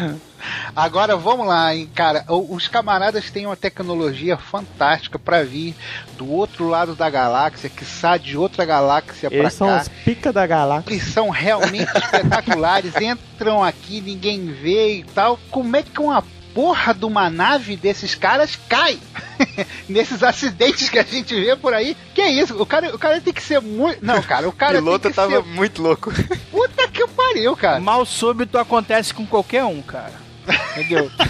Agora vamos lá, hein, cara. Os camaradas têm uma tecnologia fantástica pra vir do outro lado da galáxia, que sai de outra galáxia pra Eles são cá. os pica da galáxia. Eles são realmente espetaculares, entram aqui, ninguém vê e tal. Como é que uma porra de uma nave desses caras cai? Nesses acidentes que a gente vê por aí. Que isso? O cara, o cara tem que ser muito. Não, cara, o O cara piloto tem que tava ser. muito louco. Puta que pariu, cara. Mal súbito acontece com qualquer um, cara. Entendeu?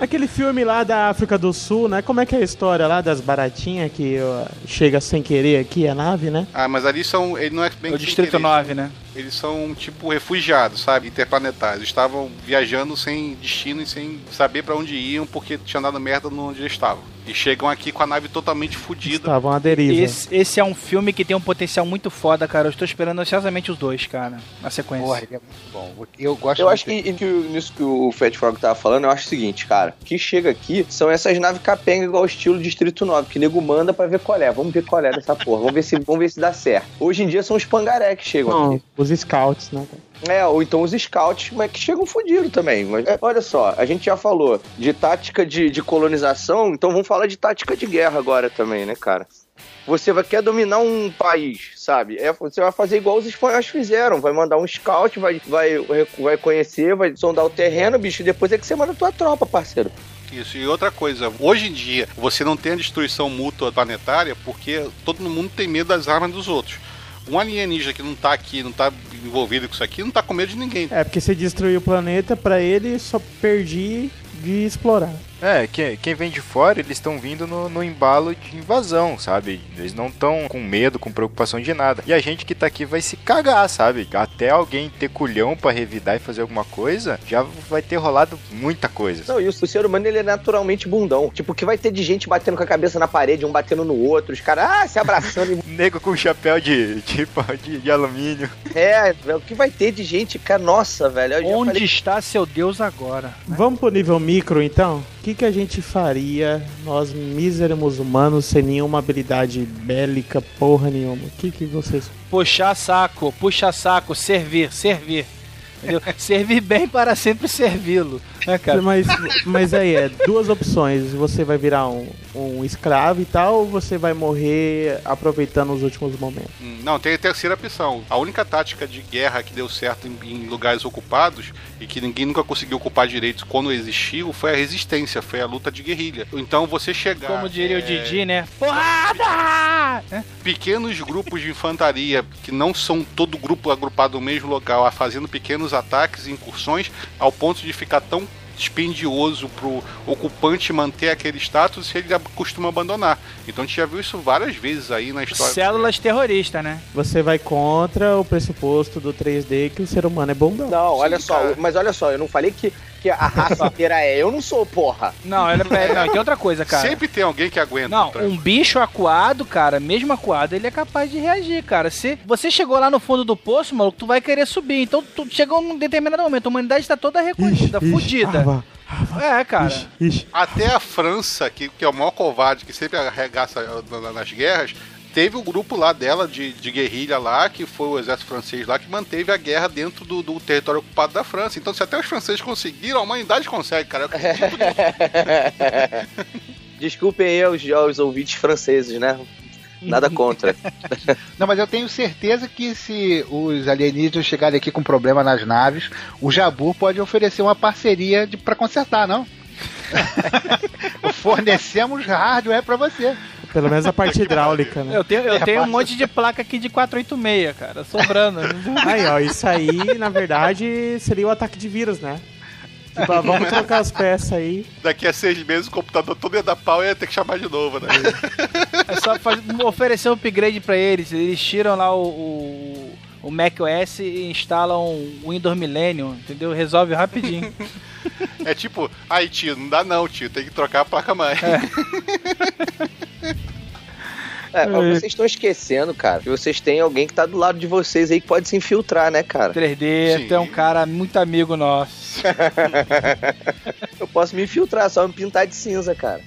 Aquele filme lá da África do Sul, né? Como é que é a história lá das baratinhas que ó, chega sem querer aqui a nave, né? Ah, mas ali são. Ele não é bem o sem Distrito querer. 9, né? Eles são tipo refugiados, sabe? Interplanetários. Estavam viajando sem destino e sem saber pra onde iam porque tinha dado merda onde eles estavam. E chegam aqui com a nave totalmente fodida. Estavam à deriva. Esse, esse é um filme que tem um potencial muito foda, cara. Eu estou esperando ansiosamente os dois, cara. Na sequência. Porra, ele é muito bom. Eu gosto Eu acho que, que o- nisso que o Fat Frog tava falando, eu acho o seguinte, cara. O que chega aqui são essas naves capenga igual estilo Distrito 9, que nego manda pra ver qual é. Vamos ver qual é dessa porra. Vamos ver se, vamos ver se dá certo. Hoje em dia são os pangaré que chegam Não, aqui. Os scouts, né? cara? É, ou então os scouts, mas que chegam fudidos também. Mas, é, olha só, a gente já falou de tática de, de colonização, então vamos falar de tática de guerra agora também, né, cara? Você vai, quer dominar um país, sabe? É, você vai fazer igual os espanhóis fizeram. Vai mandar um scout, vai, vai, vai conhecer, vai sondar o terreno, bicho, e depois é que você manda a tua tropa, parceiro. Isso, e outra coisa, hoje em dia você não tem a destruição mútua planetária porque todo mundo tem medo das armas dos outros. Um alienígena que não tá aqui, não tá envolvido com isso aqui, não tá com medo de ninguém. É, porque você destruiu o planeta, pra ele só perdi de explorar. É, quem, quem vem de fora, eles estão vindo no, no embalo de invasão, sabe? Eles não estão com medo, com preocupação de nada. E a gente que tá aqui vai se cagar, sabe? Até alguém ter culhão pra revidar e fazer alguma coisa, já vai ter rolado muita coisa. Não, e o, o ser humano, ele é naturalmente bundão. Tipo, o que vai ter de gente batendo com a cabeça na parede, um batendo no outro, os caras, ah, se abraçando. e- Nego com chapéu de, de, de, de alumínio. é, velho, o que vai ter de gente, cara, nossa, velho. Onde falei- está seu Deus agora? Vamos pro nível micro, então? O que, que a gente faria, nós míseros humanos, sem nenhuma habilidade bélica, porra nenhuma? O que, que vocês... Puxar saco, puxa saco, servir, servir. Entendeu? servir bem para sempre servi-lo. Né, cara? Mas, mas aí, é duas opções. Você vai virar um, um escravo e tal, ou você vai morrer aproveitando os últimos momentos? Hum, Não, tem a terceira opção. A única tática de guerra que deu certo em, em lugares ocupados e que ninguém nunca conseguiu ocupar direito quando existiu foi a resistência, foi a luta de guerrilha. Então você chegar. Como diria o é, Didi, né? Porrada! Né? pequenos grupos de infantaria que não são todo grupo agrupado no mesmo local, a fazendo pequenos ataques e incursões ao ponto de ficar tão dispendioso pro ocupante manter aquele status e ele costuma abandonar. Então a gente já viu isso várias vezes aí na história. Células terroristas, né? Você vai contra o pressuposto do 3D que o ser humano é bundão. Não, olha só, cara. mas olha só, eu não falei que que a raça inteira é. Eu não sou, porra. Não, ele é, não, tem outra coisa, cara. Sempre tem alguém que aguenta. Não, um bicho acuado, cara, mesmo acuado, ele é capaz de reagir, cara. Se você chegou lá no fundo do poço, maluco, tu vai querer subir. Então, tu chegou num determinado momento, a humanidade tá toda recolhida, fudida. ah, vá. É, cara. Ixi, ixi. Até a França, que, que é o maior covarde, que sempre arregaça na- nas guerras, teve um grupo lá dela de, de guerrilha lá, que foi o exército francês lá, que manteve a guerra dentro do, do território ocupado da França. Então, se até os franceses conseguiram, a humanidade consegue, cara. Desculpem aí aos, aos ouvintes franceses, né? Nada contra. Não, mas eu tenho certeza que se os alienígenas chegarem aqui com problema nas naves, o Jabu pode oferecer uma parceria pra consertar, não? Fornecemos hardware pra você. Pelo menos a parte hidráulica, né? Eu tenho, eu É, tenho um monte de placa aqui de 486, cara, sobrando. Aí, ó, isso aí, na verdade, seria o ataque de vírus, né? Tipo, vamos trocar as peças aí. Daqui a seis meses o computador todo ia dar pau e ia ter que chamar de novo, né? É só faz- oferecer um upgrade pra eles. Eles tiram lá o, o, o Mac OS e instalam o Windows Millennium, entendeu? Resolve rapidinho. É tipo, aí tio, não dá não, tio, tem que trocar a placa-mãe. É, mas vocês estão esquecendo, cara, que vocês têm alguém que tá do lado de vocês aí que pode se infiltrar, né, cara? 3D, Sim. tem um cara muito amigo nosso. Eu posso me infiltrar, só me pintar de cinza, cara.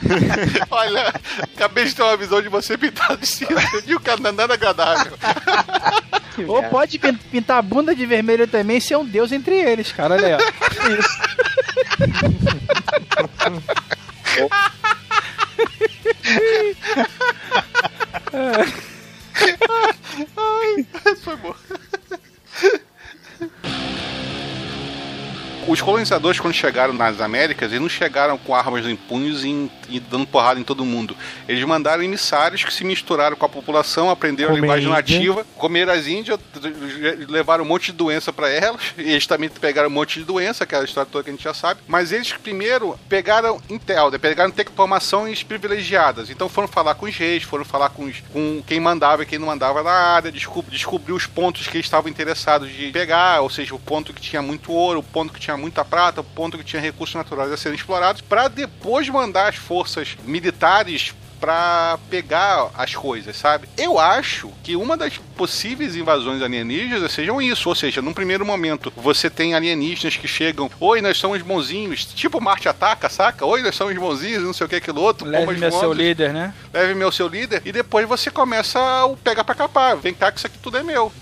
Olha, acabei de ter uma visão de você pintado de cinza e o cara não é nada agradável. Ou pode pin- pintar a bunda de vermelho também e ser um deus entre eles, cara. Olha aí, ó. Foi bom. Os colonizadores, quando chegaram nas Américas, eles não chegaram com armas em punhos e, e dando porrada em todo mundo. Eles mandaram emissários que se misturaram com a população, aprenderam a Comer linguagem índia. nativa, comeram as índias, levaram um monte de doença pra elas. E eles também pegaram um monte de doença, aquela história toda que a gente já sabe. Mas eles primeiro pegaram intel, né? pegaram informações privilegiadas. Então foram falar com os reis, foram falar com, os- com quem mandava e quem não mandava na área, descob- descobriu os pontos que eles estavam interessados de pegar, ou seja, o ponto que tinha muito ouro, o ponto que tinha muita prata, o ponto que tinha recursos naturais a serem explorados, para depois mandar as forças militares para pegar as coisas, sabe? Eu acho que uma das possíveis invasões alienígenas sejam isso, ou seja, num primeiro momento você tem alienígenas que chegam, oi, nós somos bonzinhos, tipo Marte ataca, saca? Oi, nós somos bonzinhos, não sei o que aquilo outro, Leve meu seu líder, né? leve meu seu líder, e depois você começa o pega pra capar, vem cá que isso aqui tudo é meu.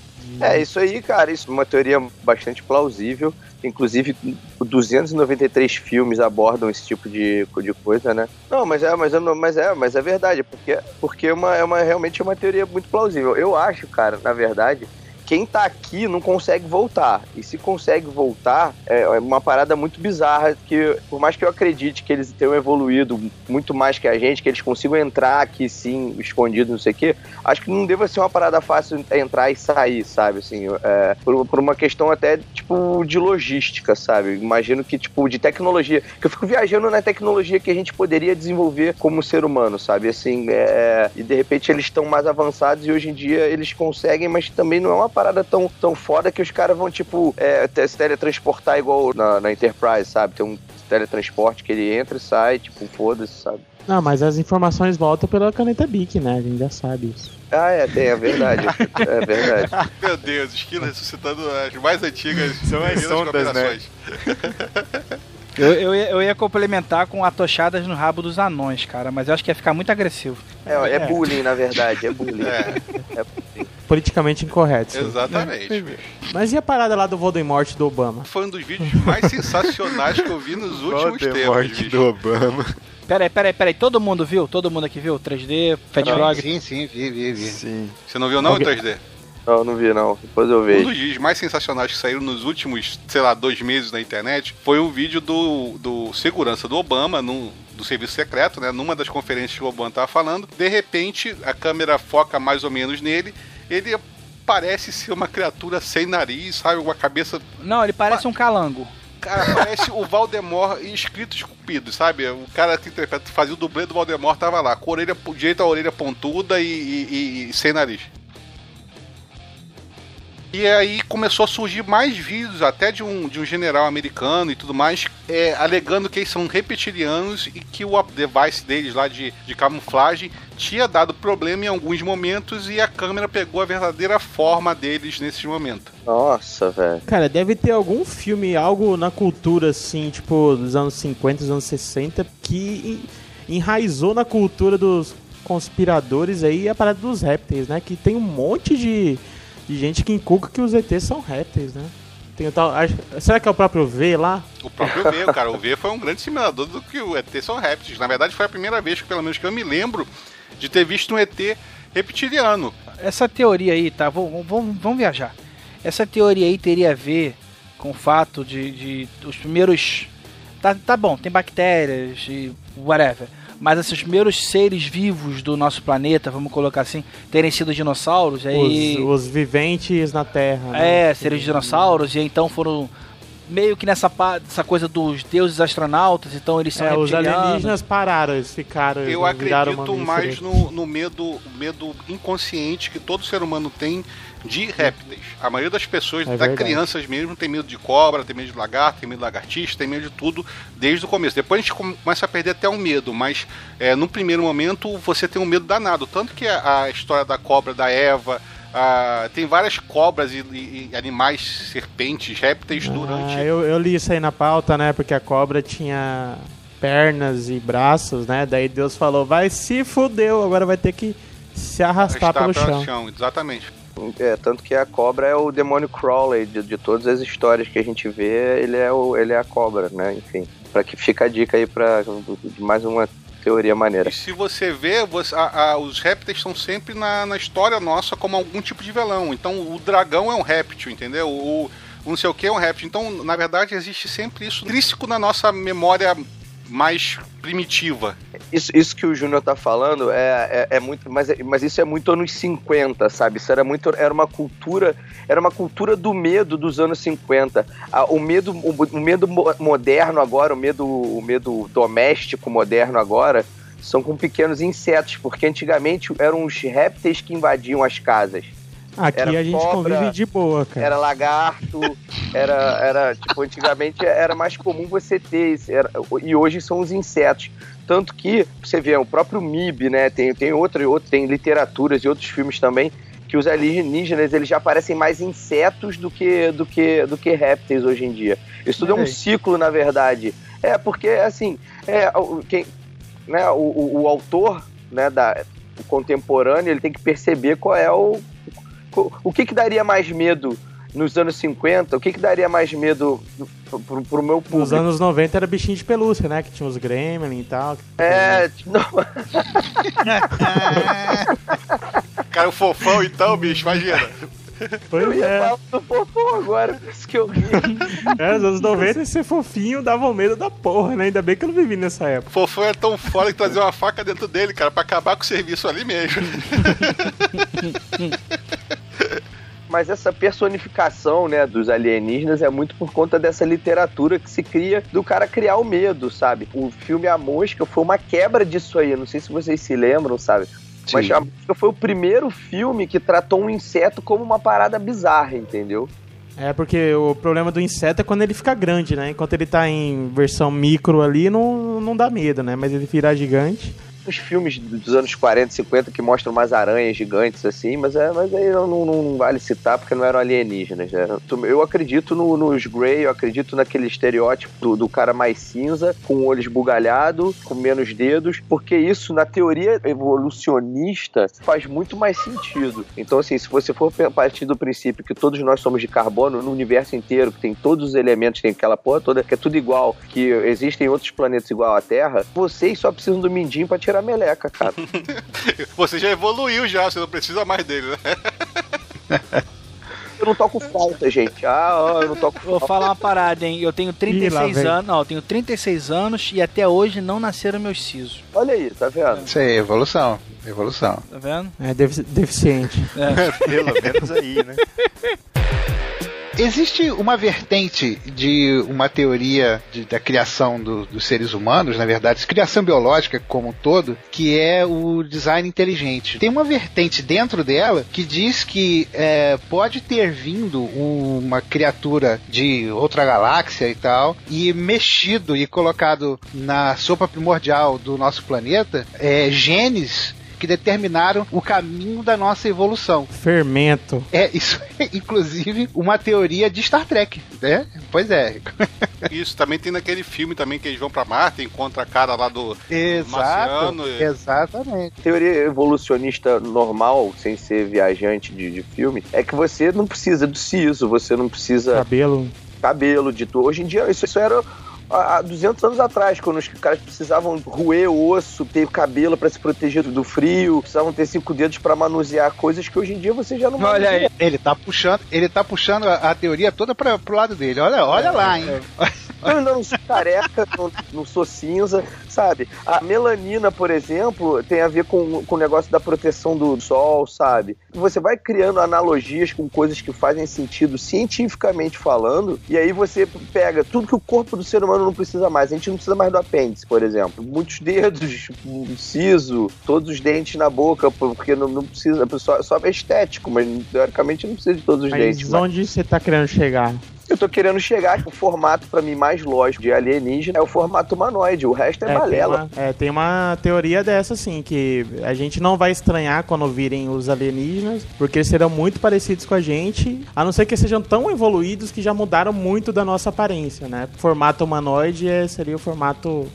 É, isso aí, cara, isso é uma teoria bastante plausível. Inclusive, 293 filmes abordam esse tipo de, de coisa, né? Não, mas é, mas é, mas é, mas é verdade, porque, porque é, uma, é uma, realmente é uma teoria muito plausível. Eu acho, cara, na verdade, quem tá aqui não consegue voltar. E se consegue voltar, é é uma parada muito bizarra que, por mais que eu acredite que eles tenham evoluído muito mais que a gente, que eles consigam entrar aqui sim, escondidos, não sei o quê, acho que não deva ser uma parada fácil entrar e sair, sabe? Assim, é, por, por uma questão até, tipo, de logística, sabe? Imagino que, tipo, de tecnologia. Que eu fico viajando na tecnologia que a gente poderia desenvolver como ser humano, sabe? Assim, é, e de repente eles estão mais avançados e hoje em dia eles conseguem, mas também não é uma parada tão, tão foda que os caras vão, tipo, é, se teletransportar igual na, na Enterprise, sabe? Tem um teletransporte que ele entra e sai, tipo, foda-se, sabe? Não, mas as informações voltam pela caneta Bic, né? A gente já sabe isso. Ah, é, tem, é verdade. é verdade. Meu Deus, Esquilo ressuscitando as mais antigas São as sondas, né? Eu, eu, ia, eu ia complementar com atochadas no rabo dos anões, cara, mas eu acho que ia ficar muito agressivo. É, é bullying, na verdade, é bullying. É, Politicamente incorreto. sim. exatamente. Mas e a parada lá do Voldemort do Obama? Foi um dos vídeos mais sensacionais que eu vi nos últimos tempos. Voldemort do Obama. Peraí, peraí, peraí, todo mundo viu? Todo mundo aqui viu? 3D, Fat Frog? Sim, sim, vi, vi, vi. Sim. Você não viu não Alguém- em 3D? Não, não vi não. Depois eu Um vejo. dos vídeos mais sensacionais que saíram nos últimos, sei lá, dois meses na internet foi o vídeo do, do segurança do Obama, num, do serviço secreto, né? Numa das conferências que o Obama tava falando. De repente, a câmera foca mais ou menos nele. Ele parece ser uma criatura sem nariz, sabe? Uma cabeça. Não, ele parece um calango. Cara, parece o Valdemort escrito esculpido, sabe? O cara que fazia o dublê do Valdemort tava lá, com a orelha, direito a orelha pontuda e- e- e- e sem nariz. E aí começou a surgir mais vídeos, até de um, de um general americano e tudo mais, é, alegando que eles são reptilianos e que o device deles lá de, de camuflagem tinha dado problema em alguns momentos e a câmera pegou a verdadeira forma deles nesses momentos. Nossa, velho. Cara, deve ter algum filme, algo na cultura assim, tipo, dos anos 50, dos anos 60, que enraizou na cultura dos conspiradores aí a parada dos répteis, né? Que tem um monte de, de gente que inculca que os ETs são répteis, né? Tem o tal, acho- será que é o próprio V lá? O próprio V, cara, o V foi um grande simulador do que o ET são répteis. Na verdade, foi a primeira vez que, pelo menos, que eu me lembro de ter visto um ET reptiliano. Essa teoria aí, tá? Vamos, vamos, vamos viajar. Essa teoria aí teria a ver com o fato de, de os primeiros. Tá, tá bom, tem bactérias e whatever. Mas esses primeiros seres vivos do nosso planeta, vamos colocar assim, terem sido dinossauros, aí. Os, os viventes na Terra. né? É, seres dinossauros, e então foram meio que nessa, essa coisa dos deuses astronautas, então eles são É, os alienígenas pararam, eles ficaram. Eu acredito mais no, no medo, medo inconsciente que todo ser humano tem de répteis. A maioria das pessoas, É até verdade. crianças mesmo, tem medo de cobra, tem medo de lagarto, tem medo de lagartixa, tem medo de tudo desde o começo. Depois a gente come- começa a perder até o medo, mas é, no primeiro momento você tem um medo danado. Tanto que a, a história da cobra da Eva. A- tem várias cobras e, e- animais, serpentes, répteis durante. Ah, eu, eu li isso aí na pauta, né? Porque a cobra tinha pernas e braços, né? Daí Deus falou, vai se fudeu, agora vai ter que se arrastar Está pelo pelo chão. Exatamente. É, tanto que a cobra é o demônio Crowley de, de todas as histórias que a gente vê, ele é, o, ele é a cobra, né? Enfim, para que fica a dica aí para mais uma teoria maneira. E se você vê, você- a- a- os répteis estão sempre na, na história nossa como algum tipo de vilão. Então o dragão é um réptil, entendeu? O, o não sei o que é um réptil. Então, na verdade, existe sempre isso intrínseco na nossa memória mais primitiva. Isso, isso que o Júnior tá falando é, é, é muito. Mas, é- mas isso é muito anos 50, sabe? Isso era muito. Era uma cultura. Era uma cultura do medo dos anos 50. Ah, o medo, o, o medo mo- moderno agora, o medo, o medo doméstico moderno agora, são com pequenos insetos, porque antigamente eram os répteis que invadiam as casas. Aqui Era a gente cobra, convive de boa, cara. Era lagarto, era, era tipo, antigamente era mais comum você ter era- e hoje são os insetos. Tanto que, você vê, o próprio MIB, né, tem, tem outro, outro, tem literaturas e outros filmes também, que os alienígenas, eles já parecem mais insetos do que, do que, do que répteis hoje em dia. Isso tudo é um É. ciclo, na verdade. É, porque, assim, é, o, quem, né, o, o, o autor, né, da, o contemporâneo, ele tem que perceber qual é o, o, que que daria mais medo nos anos 50, o que que daria mais medo pro, pro, pro meu público? Nos anos 90 era bichinho de pelúcia, né? Que tinha os gremlin e tal. É, não, Cara, o fofão então, bicho, imagina. eu Pois ia é. falar do fofão agora, por isso que eu ri. é. Nos anos 90 ser fofinho dava um medo da porra, né? Ainda bem que eu não vivi nessa época. O fofão é tão foda que trazia uma faca dentro dele, cara, pra acabar com o serviço ali mesmo. Mas essa personificação, né, dos alienígenas é muito por conta dessa literatura que se cria do cara criar o medo, sabe? O filme A Mosca foi uma quebra disso aí, não sei se vocês se lembram, sabe? Mas A Mosca foi o primeiro filme que tratou um inseto como uma parada bizarra, entendeu? É porque o problema do inseto é quando ele fica grande, né? Enquanto ele tá em versão micro ali, não, não dá medo, né? Mas ele virar gigante. Os filmes dos anos 40, 50 que mostram umas aranhas gigantes assim, mas, é, mas aí não, não, não vale citar porque não eram alienígenas. Né? Eu acredito no- nos Grey, eu acredito naquele estereótipo do, do cara mais cinza, com olho esbugalhado, com menos dedos, porque isso, na teoria evolucionista, faz muito mais sentido. Então, assim, se você for partir do princípio que todos nós somos de carbono no universo inteiro, que tem todos os elementos, tem aquela porra toda, que é tudo igual, que existem outros planetas igual à Terra, vocês só precisam do mindinho pra tirar a meleca, cara. Você já evoluiu já, você não precisa mais dele, né? Eu não toco falta, gente. Ah, ó, eu não toco Vou falta. falar uma parada, hein? Eu tenho Ih, 36 lá vem. anos. Não, eu tenho 36 anos e até hoje não nasceram meus sisos. Olha aí, tá vendo? Isso aí, evolução. Evolução. Tá vendo? É defi- deficiente. É. Pelo menos aí, né? Existe uma vertente de uma teoria de- da criação do- dos seres humanos, na verdade, criação biológica como um todo, que é o design inteligente. Tem uma vertente dentro dela que diz que é, pode ter vindo uma criatura de outra galáxia e tal, e mexido e colocado na sopa primordial do nosso planeta é, genes que determinaram o caminho da nossa evolução. Fermento. É, isso é, inclusive, uma teoria de Star Trek, né? Pois é. Isso, também tem naquele filme também que eles vão pra Marte, encontra a cara lá do Exato. marciano. e- Exatamente. teoria evolucionista normal, sem ser viajante de, de filme, é que você não precisa do siso, você não precisa Cabelo. cabelo, de tudo. Hoje em dia, isso, isso era há há 200 anos atrás, quando os caras precisavam roer osso, ter cabelo pra se proteger do frio, precisavam ter cinco dedos pra manusear coisas que hoje em dia você já não Olha manuseia. aí. Ele tá puxando, ele tá puxando a, a teoria toda pra, pro lado dele. Olha, olha lá, hein? Eu ainda não sou careca, não, não sou cinza, sabe? A melanina, por exemplo, tem a ver com, com o negócio da proteção do sol, sabe? Você vai criando analogias com coisas que fazem sentido cientificamente falando, e aí você pega tudo que o corpo do ser humano não precisa mais. A gente não precisa mais do apêndice, por exemplo. Muitos dedos, um siso, todos os dentes na boca, porque não, não precisa, pessoa só é estético, mas teoricamente não precisa de todos os dentes. Mas mas- onde você tá querendo chegar? Eu tô querendo chegar que o formato, pra mim, mais lógico de alienígena é o formato humanoide. O resto é, É, tem, balela. uma, é, tem uma teoria dessa, assim, que a gente não vai estranhar quando virem os alienígenas, porque eles serão muito parecidos com a gente, a não ser que sejam tão evoluídos que já mudaram muito da nossa aparência, né? Formato humanoide é- seria o formato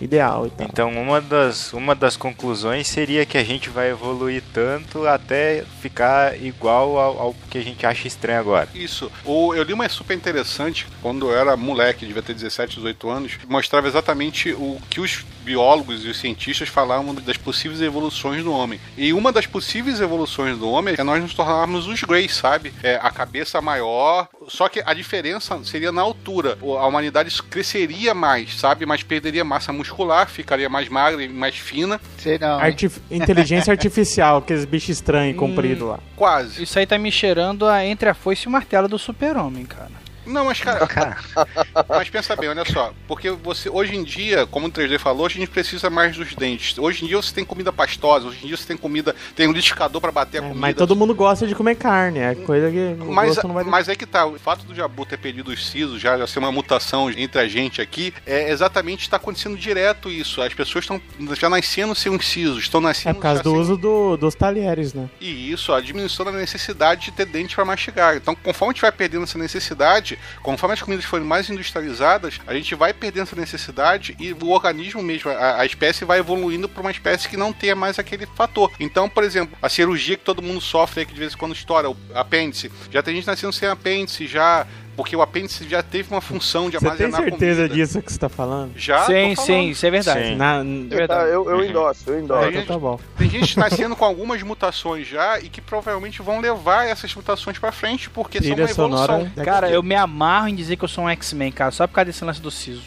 ideal e tal. Então, uma das, uma das conclusões seria que a gente vai evoluir tanto até ficar igual ao, ao que a gente acha estranho agora. Isso. O, eu li uma super interessante, quando eu era moleque, devia ter 17, 18 anos, mostrava exatamente o que os biólogos e os cientistas falavam das possíveis evoluções do homem. E uma das possíveis evoluções do homem é nós nos tornarmos os Greys, sabe? É, a cabeça maior, só que a diferença seria na altura. A humanidade cresceria mais, sabe? Mas perderia massa muscular, ficaria mais magra e mais fina. Sei não. Artif- inteligência artificial, aqueles bichos estranhos, compridos lá. Quase. Isso aí tá me cheirando a entre a foice e o martelo do super-homem, cara. Não, mas cara, mas pensa bem, olha só, porque você hoje em dia, como o 3D falou, a gente precisa mais dos dentes. Hoje em dia você tem comida pastosa, hoje em dia você tem comida, tem um liquidificador pra bater a É, comida. mas todo mundo gosta de comer carne, é coisa que o Mas, gosto não vai mas é que tá, o fato do Jabu ter perdido os sisos, já, já ser uma mutação entre a gente aqui, é exatamente está acontecendo direto isso. As pessoas estão já nascendo sem uns sisos, estão nascendo É por causa do sem- uso do- dos talheres, né? E isso, a diminuição da necessidade de ter dente para mastigar. Então, conforme a gente vai perdendo essa necessidade, conforme as comidas forem mais industrializadas, a gente vai perdendo essa necessidade e o organismo mesmo, a, a espécie vai evoluindo para uma espécie que não tenha mais aquele fator. Então, por exemplo, a cirurgia que todo mundo sofre, que de vez em quando estoura o apêndice, já tem gente nascendo sem apêndice, já. Porque o apêndice já teve uma função de Você tem armazenar certeza comida. disso que você tá falando? Já? sim, falando. sim, isso é verdade. Sim. Na, É Eu, tá, eu, eu Uhum. endosso, eu É, endosso. então tá bom. Tem gente nascendo com algumas mutações já e que provavelmente vão levar essas mutações pra frente, porque Trilha são uma evolução. sonora. Cara, eu me amarro em dizer que eu sou um X-Men, cara, só por causa desse lance do siso.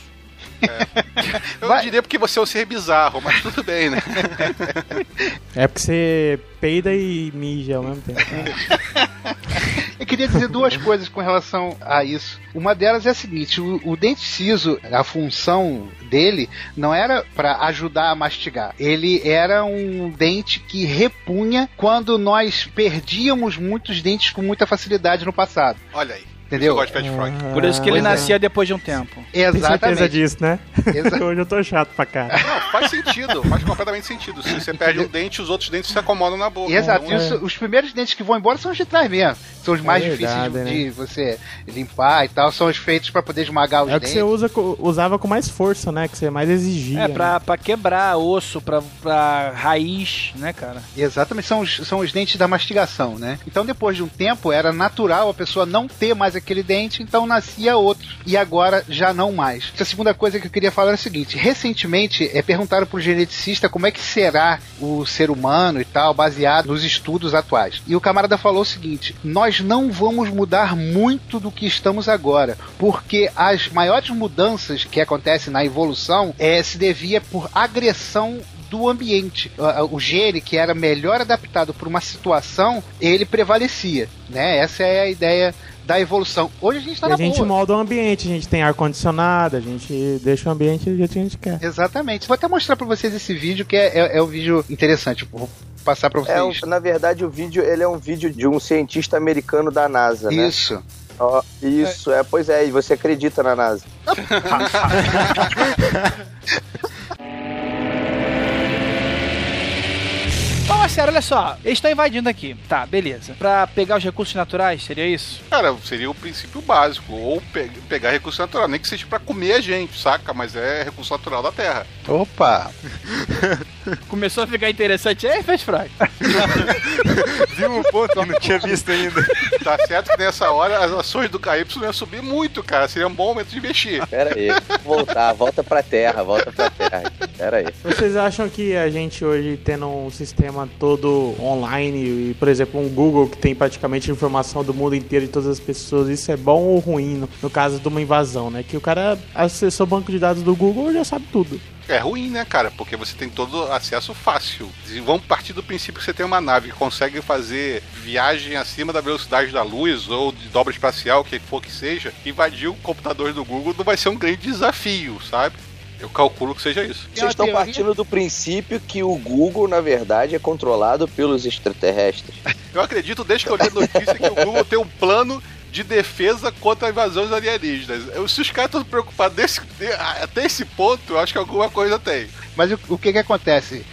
Eu Vai- diria porque você é um ser bizarro, mas tudo bem, né? É porque você peida e mija ao mesmo tempo. Eu queria dizer duas coisas com relação a isso. Uma delas é a seguinte: o, o dente ciso, a função dele não era para ajudar a mastigar. Ele era um dente que repunha quando nós perdíamos muitos dentes com muita facilidade no passado. Olha aí. Entendeu? Eu gosto de Pet Frog. Por isso que ele pois é. nascia depois de um tempo. Tem certeza Exatamente. disso, né? Exa- Hoje eu tô chato pra cá. Não, faz sentido, faz completamente sentido. Se você perde um dente, os outros dentes se acomodam na boca. Exato. E os, os primeiros dentes que vão embora são os de trás mesmo. São os mais É difíceis verdade, de, de você limpar e tal. São os feitos para poder esmagar os É o que dentes. você usa, usava com mais força, né? Que você mais exigia. É, né? pra, pra quebrar osso, pra, pra raiz, né, cara? Exatamente, são os, são os dentes da mastigação, né? Então, depois de um tempo, era natural a pessoa não ter mais aquele dente, então nascia outro. E agora já não mais. A segunda coisa que eu queria falar é o seguinte: recentemente é, perguntaram pro geneticista como é que será o ser humano e tal, baseado nos estudos atuais. E o camarada falou o seguinte: nós não vamos mudar muito do que estamos agora, porque as maiores mudanças que acontecem na evolução é, se devia por agressão do ambiente. O, gene que era melhor adaptado para uma situação, ele prevalecia, né? Essa é a ideia da evolução. Hoje a gente tá E na a gente boa. molda o ambiente, a gente tem ar-condicionado, a gente deixa o ambiente do jeito que a gente quer. Exatamente. Vou até mostrar pra vocês esse vídeo que é, é, é um vídeo interessante. Vou passar pra É, vocês. um- na verdade, o vídeo ele é um vídeo de um cientista americano da NASA, né? Isso. Ó, isso, é. pois é, e você acredita na NASA. Mas sério, olha só. Eles estão invadindo aqui. Tá, beleza. Pra pegar os recursos naturais, seria isso? Cara, seria o princípio básico. Ou pe- pegar recurso natural. Nem que seja pra comer a gente, saca? Mas é recurso natural da Terra. Opa! Começou a ficar interessante aí, Fez Frog? Viu um ponto que não tinha visto ainda. Tá certo que nessa hora as ações do KY iam subir muito, cara. Seria um bom momento de investir. Pera aí, voltar, volta pra Terra, volta pra Terra. Pera aí. Vocês acham que a gente hoje tendo um sistema todo online e, por exemplo, um Google que tem praticamente informação do mundo inteiro de todas as pessoas, isso é bom ou ruim no, no caso de uma invasão, né? Que o cara acessou o banco de dados do Google e já sabe tudo. É ruim, né, cara? Porque você tem todo acesso fácil. Vamos partir do princípio que você tem uma nave que consegue fazer viagem acima da velocidade da luz ou de dobra espacial, o que for que seja. Invadir o computador do Google não vai ser um grande desafio, sabe? Eu calculo que seja isso. Vocês estão partindo do princípio que o Google, na verdade, é controlado pelos extraterrestres. Eu acredito, desde que eu li a notícia, que o Google tem um plano de defesa contra invasões alienígenas. Eu- Se os caras estão preocupados desse, de- até esse ponto, eu acho que alguma coisa tem. Mas o, o que que acontece?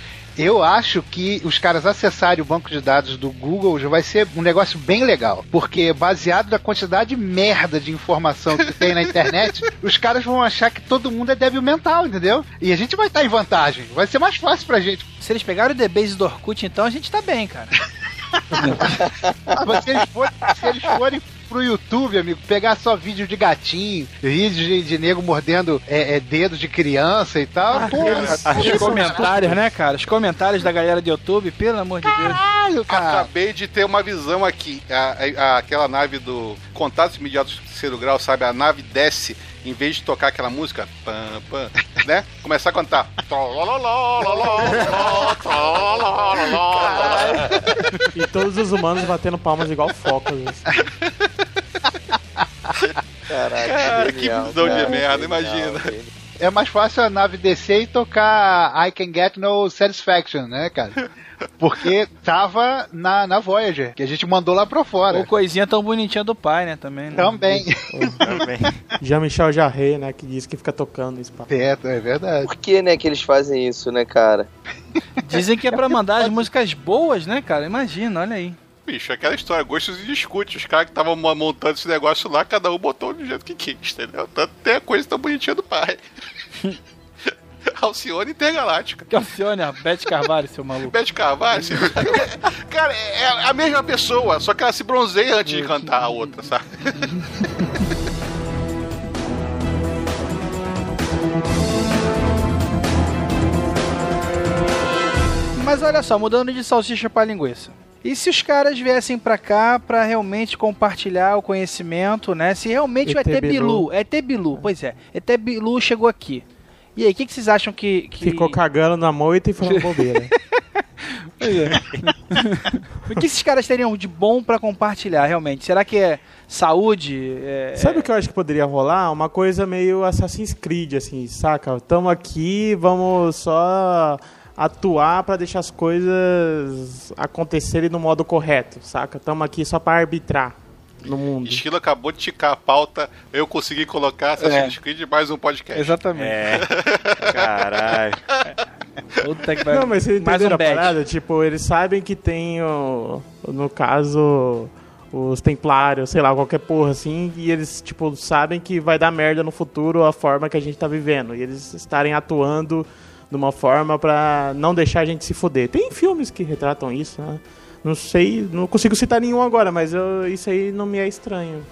Eu acho que os caras acessarem o banco de dados do Google já vai ser um negócio bem legal. Porque baseado na quantidade de merda de informação que tem na internet, os caras vão achar que todo mundo é débil mental, entendeu? E a gente vai estar em vantagem. Vai ser mais fácil pra gente. Se eles pegaram o DBase do Orkut, então a gente tá bem, cara. Mas se eles forem, se eles forem pro YouTube, amigo, pegar só vídeo de gatinho, vídeo de, de nego mordendo é, é, dedo de criança e tal, pô, Os comentários, né, cara? Os comentários da galera do YouTube, pelo amor de Deus. caralho, cara. Acabei de ter uma visão aqui. A- a- aquela nave do Contatos Imediatos Terceiro Grau, sabe? A nave desce, em vez de tocar aquela música, pam, pam, né? Começar a cantar. E todos os humanos batendo palmas igual focas. assim. Caraca, Cara, que visão de merda, genial, imagina. genial. É mais fácil a nave descer e tocar I Can Get No Satisfaction, né, cara? Porque tava na, na Voyager, que a gente mandou lá pra fora. Ou coisinha tão bonitinha do pai, né, também. Né? Também. Também. Jean-Michel Jarre, né? Que diz que fica tocando isso. É, é verdade. Por que, né, que eles fazem isso, né, cara? Dizem que é pra mandar as músicas boas, né, cara? Imagina, olha aí. Bicho, aquela história, gostos e discute. Os caras que estavam mo- montando esse negócio lá, cada um botou do jeito que quis, entendeu? Tanto tem a coisa tão bonitinha do pai. Alcione Intergaláctica. Que Alcione, a Beth Carvalho, seu maluco. Bete Carvalho, cara, é a mesma pessoa, só que ela se bronzeia antes de cantar a outra, sabe? Mas olha só, mudando de salsicha pra linguiça. E se os caras viessem pra cá pra realmente compartilhar o conhecimento, né? Se realmente o ET ET Bilu, Bilu. ET Bilu, pois é, ET Bilu chegou aqui. E aí, o que, que vocês acham que, que... Ficou cagando na moita e falando bobeira. Pois é. o que esses caras teriam de bom pra compartilhar, realmente? Será que é saúde? É... Sabe o que eu acho que poderia rolar? Uma coisa meio Assassin's Creed, assim, saca? Tamo aqui, vamos só atuar pra deixar as coisas acontecerem no modo correto, saca? Tamo aqui só pra arbitrar no mundo. Esquilo acabou de ticar a pauta, eu consegui colocar Assassin's Creed mais um podcast. Exatamente. É. Caralho. Puta que vai- Não, mas vocês entenderam um a parada? Tipo, eles sabem que tem, o, no caso, os templários, sei lá, qualquer porra assim, e eles, tipo, sabem que vai dar merda no futuro a forma que a gente tá vivendo. E eles estarem atuando de uma forma pra não deixar a gente se fuder. Tem filmes que retratam isso, né? Não sei, não consigo citar nenhum agora, mas eu- isso aí não me é estranho.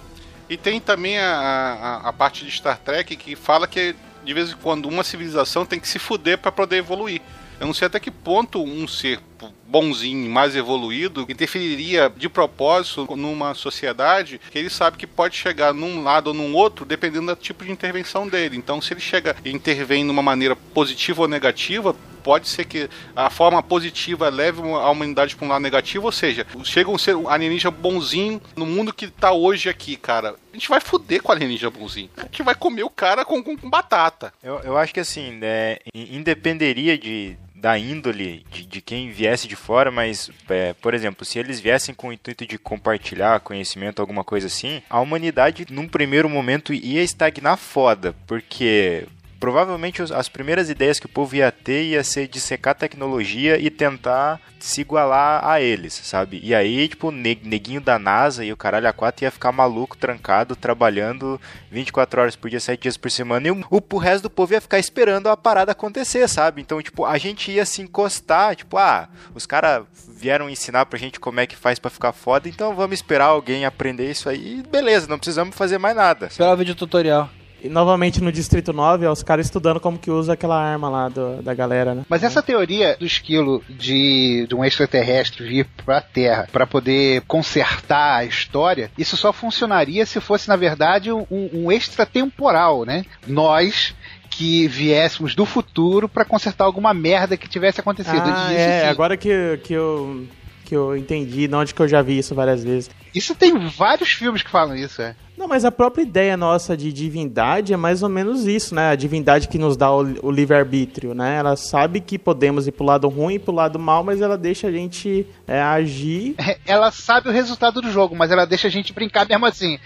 E tem também a, a, a parte de Star Trek que fala que de vez em quando uma civilização tem que se fuder pra poder evoluir. Eu não sei até que ponto um ser bonzinho, mais evoluído, interferiria de propósito numa sociedade que ele sabe que pode chegar num lado ou num outro, dependendo do tipo de intervenção dele. Então, se ele chega e intervém de uma maneira positiva ou negativa, pode ser que a forma positiva leve a humanidade para um lado negativo, ou seja, chega um ser alienígena bonzinho no mundo que tá hoje aqui, cara. A gente vai foder com o alienígena bonzinho. A gente vai comer o cara com, com, com batata. Eu, eu acho que assim, né, independeria de da índole de, de, quem viesse de fora, mas, é, por exemplo, se eles viessem com o intuito de compartilhar conhecimento, alguma coisa assim, a humanidade, num primeiro momento, ia estagnar foda, porque provavelmente as primeiras ideias que o povo ia ter ia ser de secar tecnologia e tentar se igualar a eles, sabe? E aí, tipo, neguinho da NASA e o caralho a 4 ia ficar maluco, trancado, trabalhando 24 horas por dia, 7 dias por semana, e o, o, o resto do povo ia ficar esperando a parada acontecer, sabe? Então, tipo, a gente ia se encostar, tipo, ah, os caras vieram ensinar pra gente como é que faz para ficar foda, então vamos esperar alguém aprender isso aí, beleza, não precisamos fazer mais nada. Esperar o vídeo tutorial. E novamente no Distrito 9, é os caras estudando como que usa aquela arma lá do, da galera, né? Mas essa teoria do esquilo de, de um extraterrestre vir pra Terra para poder consertar a história, isso só funcionaria se fosse, na verdade, um, um extratemporal, né? Nós que viéssemos do futuro para consertar alguma merda que tivesse acontecido. Ah, é, agora que, que eu que eu entendi, não onde que eu já vi isso várias vezes. Isso tem vários filmes que falam isso, é. Não, mas a própria ideia nossa de divindade é mais ou menos isso, né? A divindade que nos dá o, o livre-arbítrio, né? Ela sabe que podemos ir pro lado ruim e pro lado mal, mas ela deixa a gente é, agir. É, ela sabe o resultado do jogo, mas ela deixa a gente brincar mesmo assim.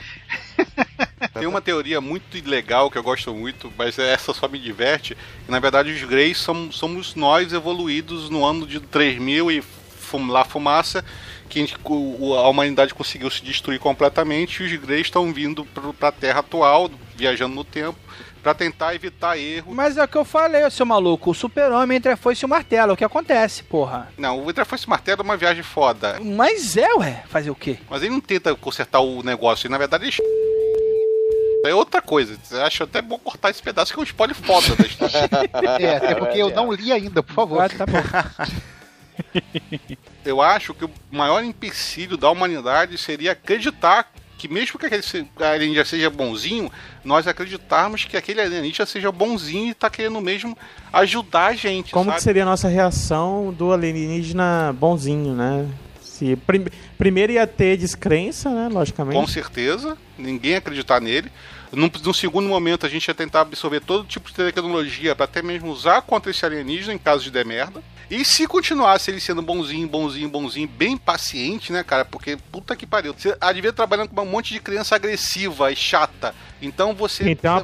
Tem uma teoria muito legal que eu gosto muito, mas essa só me diverte. na verdade, os Greys somos, somos nós evoluídos no ano de 3000 e fum, lá fumaça, que a, gente, a humanidade conseguiu se destruir completamente e os Greys estão vindo para a Terra atual, viajando no tempo, para tentar evitar erro. Mas é o que eu falei, seu maluco. O super-homem entre a foice e o martelo. É o que acontece, porra? Não, o entre a foice e o martelo é uma viagem foda. Mas é, ué. Fazer o quê? Mas ele não tenta consertar o negócio. na verdade, ele... É outra coisa. Acho até bom cortar esse pedaço que é um spoiler foda da história. é, até porque eu não li ainda, por favor. Ah, tá bom. Eu acho que o maior empecilho da humanidade seria acreditar que mesmo que aquele alienígena seja bonzinho, nós acreditarmos que aquele alienígena seja bonzinho e está querendo mesmo ajudar a gente. Como sabe? que seria a nossa reação do alienígena bonzinho, né? Se, prim, primeiro ia ter descrença, né? Logicamente. Com certeza, ninguém acreditar nele. Num, num, segundo momento, a gente ia tentar absorver todo tipo de tecnologia para até mesmo usar contra esse alienígena em caso de der merda. E se continuasse ele sendo bonzinho, bonzinho, bonzinho, bem paciente, né, cara? Porque puta que pariu. Você devia trabalhando com um monte de criança agressiva e chata. Então você então,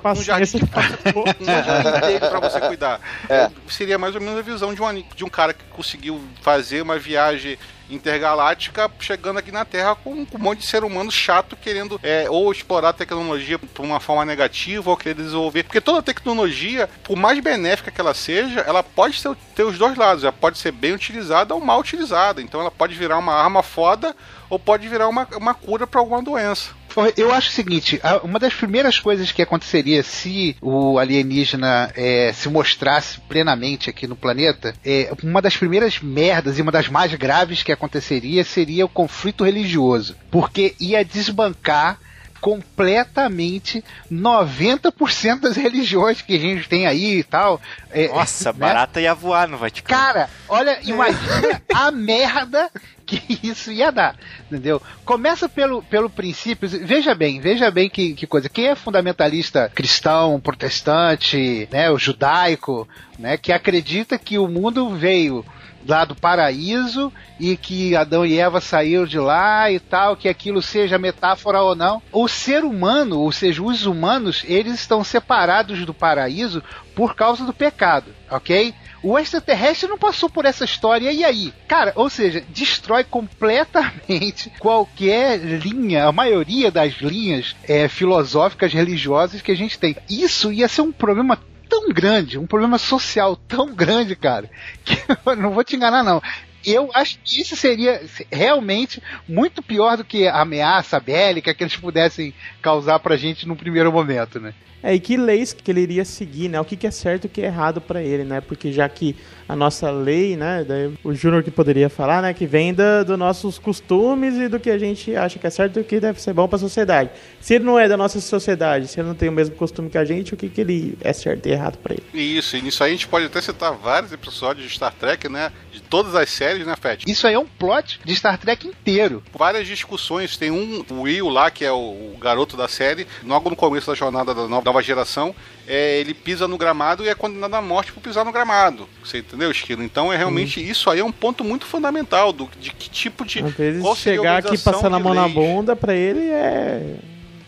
um jardim inteiro pra você cuidar. É. Seria mais ou menos a visão de um, de um cara que conseguiu fazer uma viagem intergaláctica chegando aqui na Terra com, com, um monte de ser humano chato querendo é, ou explorar a tecnologia por uma forma negativa ou querer desenvolver. Porque toda tecnologia, por mais benéfica que ela seja, ela pode ter, ter os dois lados. Ela pode ser bem utilizada ou mal utilizada. Então ela pode virar uma arma foda ou pode virar uma, uma cura para alguma doença. Eu acho o seguinte: uma das primeiras coisas que aconteceria se o alienígena é, se mostrasse plenamente aqui no planeta, é, uma das primeiras merdas e uma das mais graves que aconteceria seria o conflito religioso, porque ia desbancar completamente 90% das religiões que a gente tem aí e tal. É, Nossa, né? barata ia voar no Vaticano. Cara, olha, imagina a merda que isso ia dar, entendeu? Começa pelo, pelo princípio, veja bem, veja bem que, que coisa, quem é fundamentalista cristão, protestante, né, o judaico, né, que acredita que o mundo veio lá do paraíso e que Adão e Eva saíram de lá e tal, que aquilo seja metáfora ou não. O ser humano, ou seja, os humanos, eles estão separados do paraíso por causa do pecado, ok? O extraterrestre não passou por essa história, e aí? Cara, ou seja, destrói completamente qualquer linha, a maioria das linhas é, filosóficas religiosas que a gente tem. Isso ia ser um problema tão grande, um problema social tão grande, cara, que eu não vou te enganar, não. Eu acho que isso seria realmente muito pior do que a ameaça bélica que eles pudessem causar pra gente no primeiro momento, né? É, e que leis que ele iria seguir, né? O que, que é certo e o que é errado pra ele, né? Porque já que a nossa lei, né? daí o Júnior que poderia falar, né? Que vem da, dos nossos costumes e do que a gente acha que é certo e o que deve ser bom pra sociedade. Se ele não é da nossa sociedade, se ele não tem o mesmo costume que a gente, o que, que ele é certo e errado pra ele? Isso, e nisso aí a gente pode até citar vários episódios de Star Trek, né? De todas as séries, né, Fett? Isso aí é um plot de Star Trek inteiro. Várias discussões. Tem um, o Will lá, que é o, o garoto da série, logo no começo da jornada da nova, nova geração, é, ele pisa no gramado e é condenado à morte por pisar no gramado. Você entendeu, Esquilo? Então é realmente isso aí é um ponto muito fundamental do, de que tipo de. Às vezes qual seria a chegar aqui passando a mão na bunda pra ele é.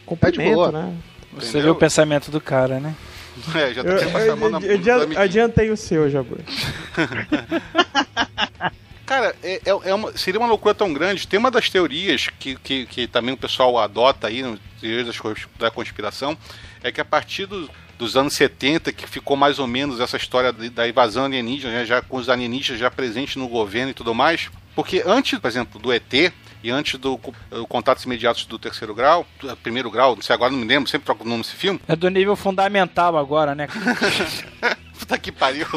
Cumprimento, boa. né? Você Entendeu? viu o pensamento do cara, né? É, já Eu, tem que passar a mão na eu- eu adi- amiguinho. adiantei o seu, Jabur. Cara, é, é- é uma- seria uma loucura tão grande. Tem uma das teorias que, que, que também o pessoal adota aí, no teorias da conspiração, é que a partir do- dos anos 70, que ficou mais ou menos essa história da invasão alienígena, né, já com os alienígenas já presentes no governo e tudo mais. Porque antes, por exemplo, do ET e antes do co- contatos imediatos do terceiro grau, do primeiro grau, não sei agora, não me lembro, sempre troco o nome desse filme. É do nível fundamental agora, né? Puta que pariu.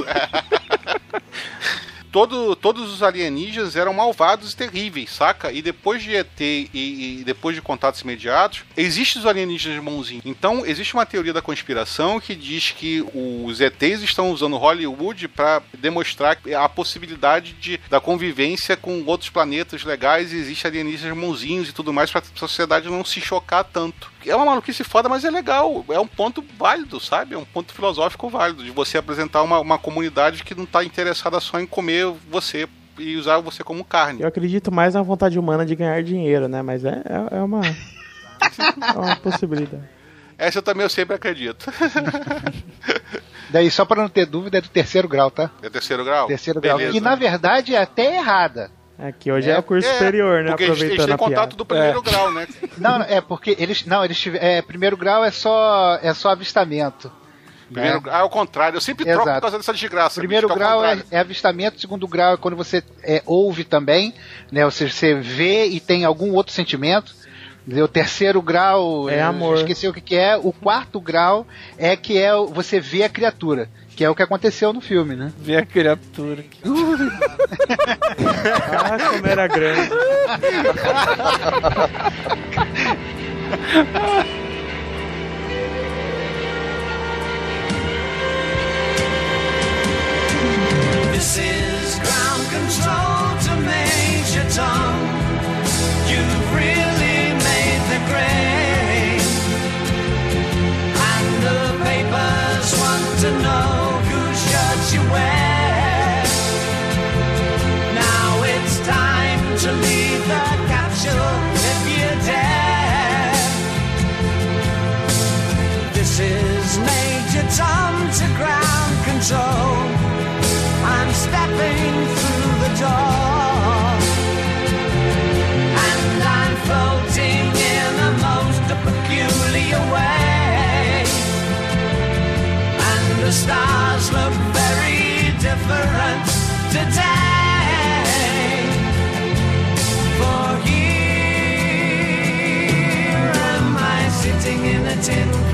Todo, todos os alienígenas eram malvados e terríveis, saca? E depois de ET e, e depois de contatos imediatos, existem os alienígenas bonzinhos. Então, existe uma teoria da conspiração que diz que os ETs estão usando Hollywood para demonstrar a possibilidade de, da convivência com outros planetas legais e existem alienígenas bonzinhos e tudo mais para a sociedade não se chocar tanto. É uma maluquice foda, mas é legal. É um ponto válido, sabe? É um ponto filosófico válido de você apresentar uma, uma comunidade que não está interessada só em comer você e usar você como carne. Eu acredito mais na vontade humana de ganhar dinheiro, né? Mas é, é, é uma. é uma possibilidade. Essa eu também eu sempre acredito. Daí, só pra não ter dúvida, é do terceiro grau, tá? É terceiro grau? Terceiro grau. Beleza. Que na verdade é até errada. É que hoje é, É, o curso É, superior, né? Porque eles, eles Aproveitando têm a piada. contato do primeiro grau, né? Não, não, é porque eles. Não, eles tiver, é, primeiro grau é só, é só avistamento. Primeiro né? grau é o contrário. Eu sempre troco Exato. por causa dessa desgraça. Primeiro é o grau é, é avistamento, segundo grau é quando você é, ouve também, né? Ou seja, você vê e tem algum outro sentimento. Entendeu? O terceiro grau É amor. Esqueci o que, que é. O quarto grau é que é você vê a criatura, que é o que aconteceu no filme, né? Ver a criatura aqui. Ah, como era grande. This is ground control to Major Tom. You've really tin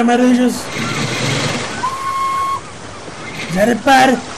Âncora, Maranjas. Zarpar.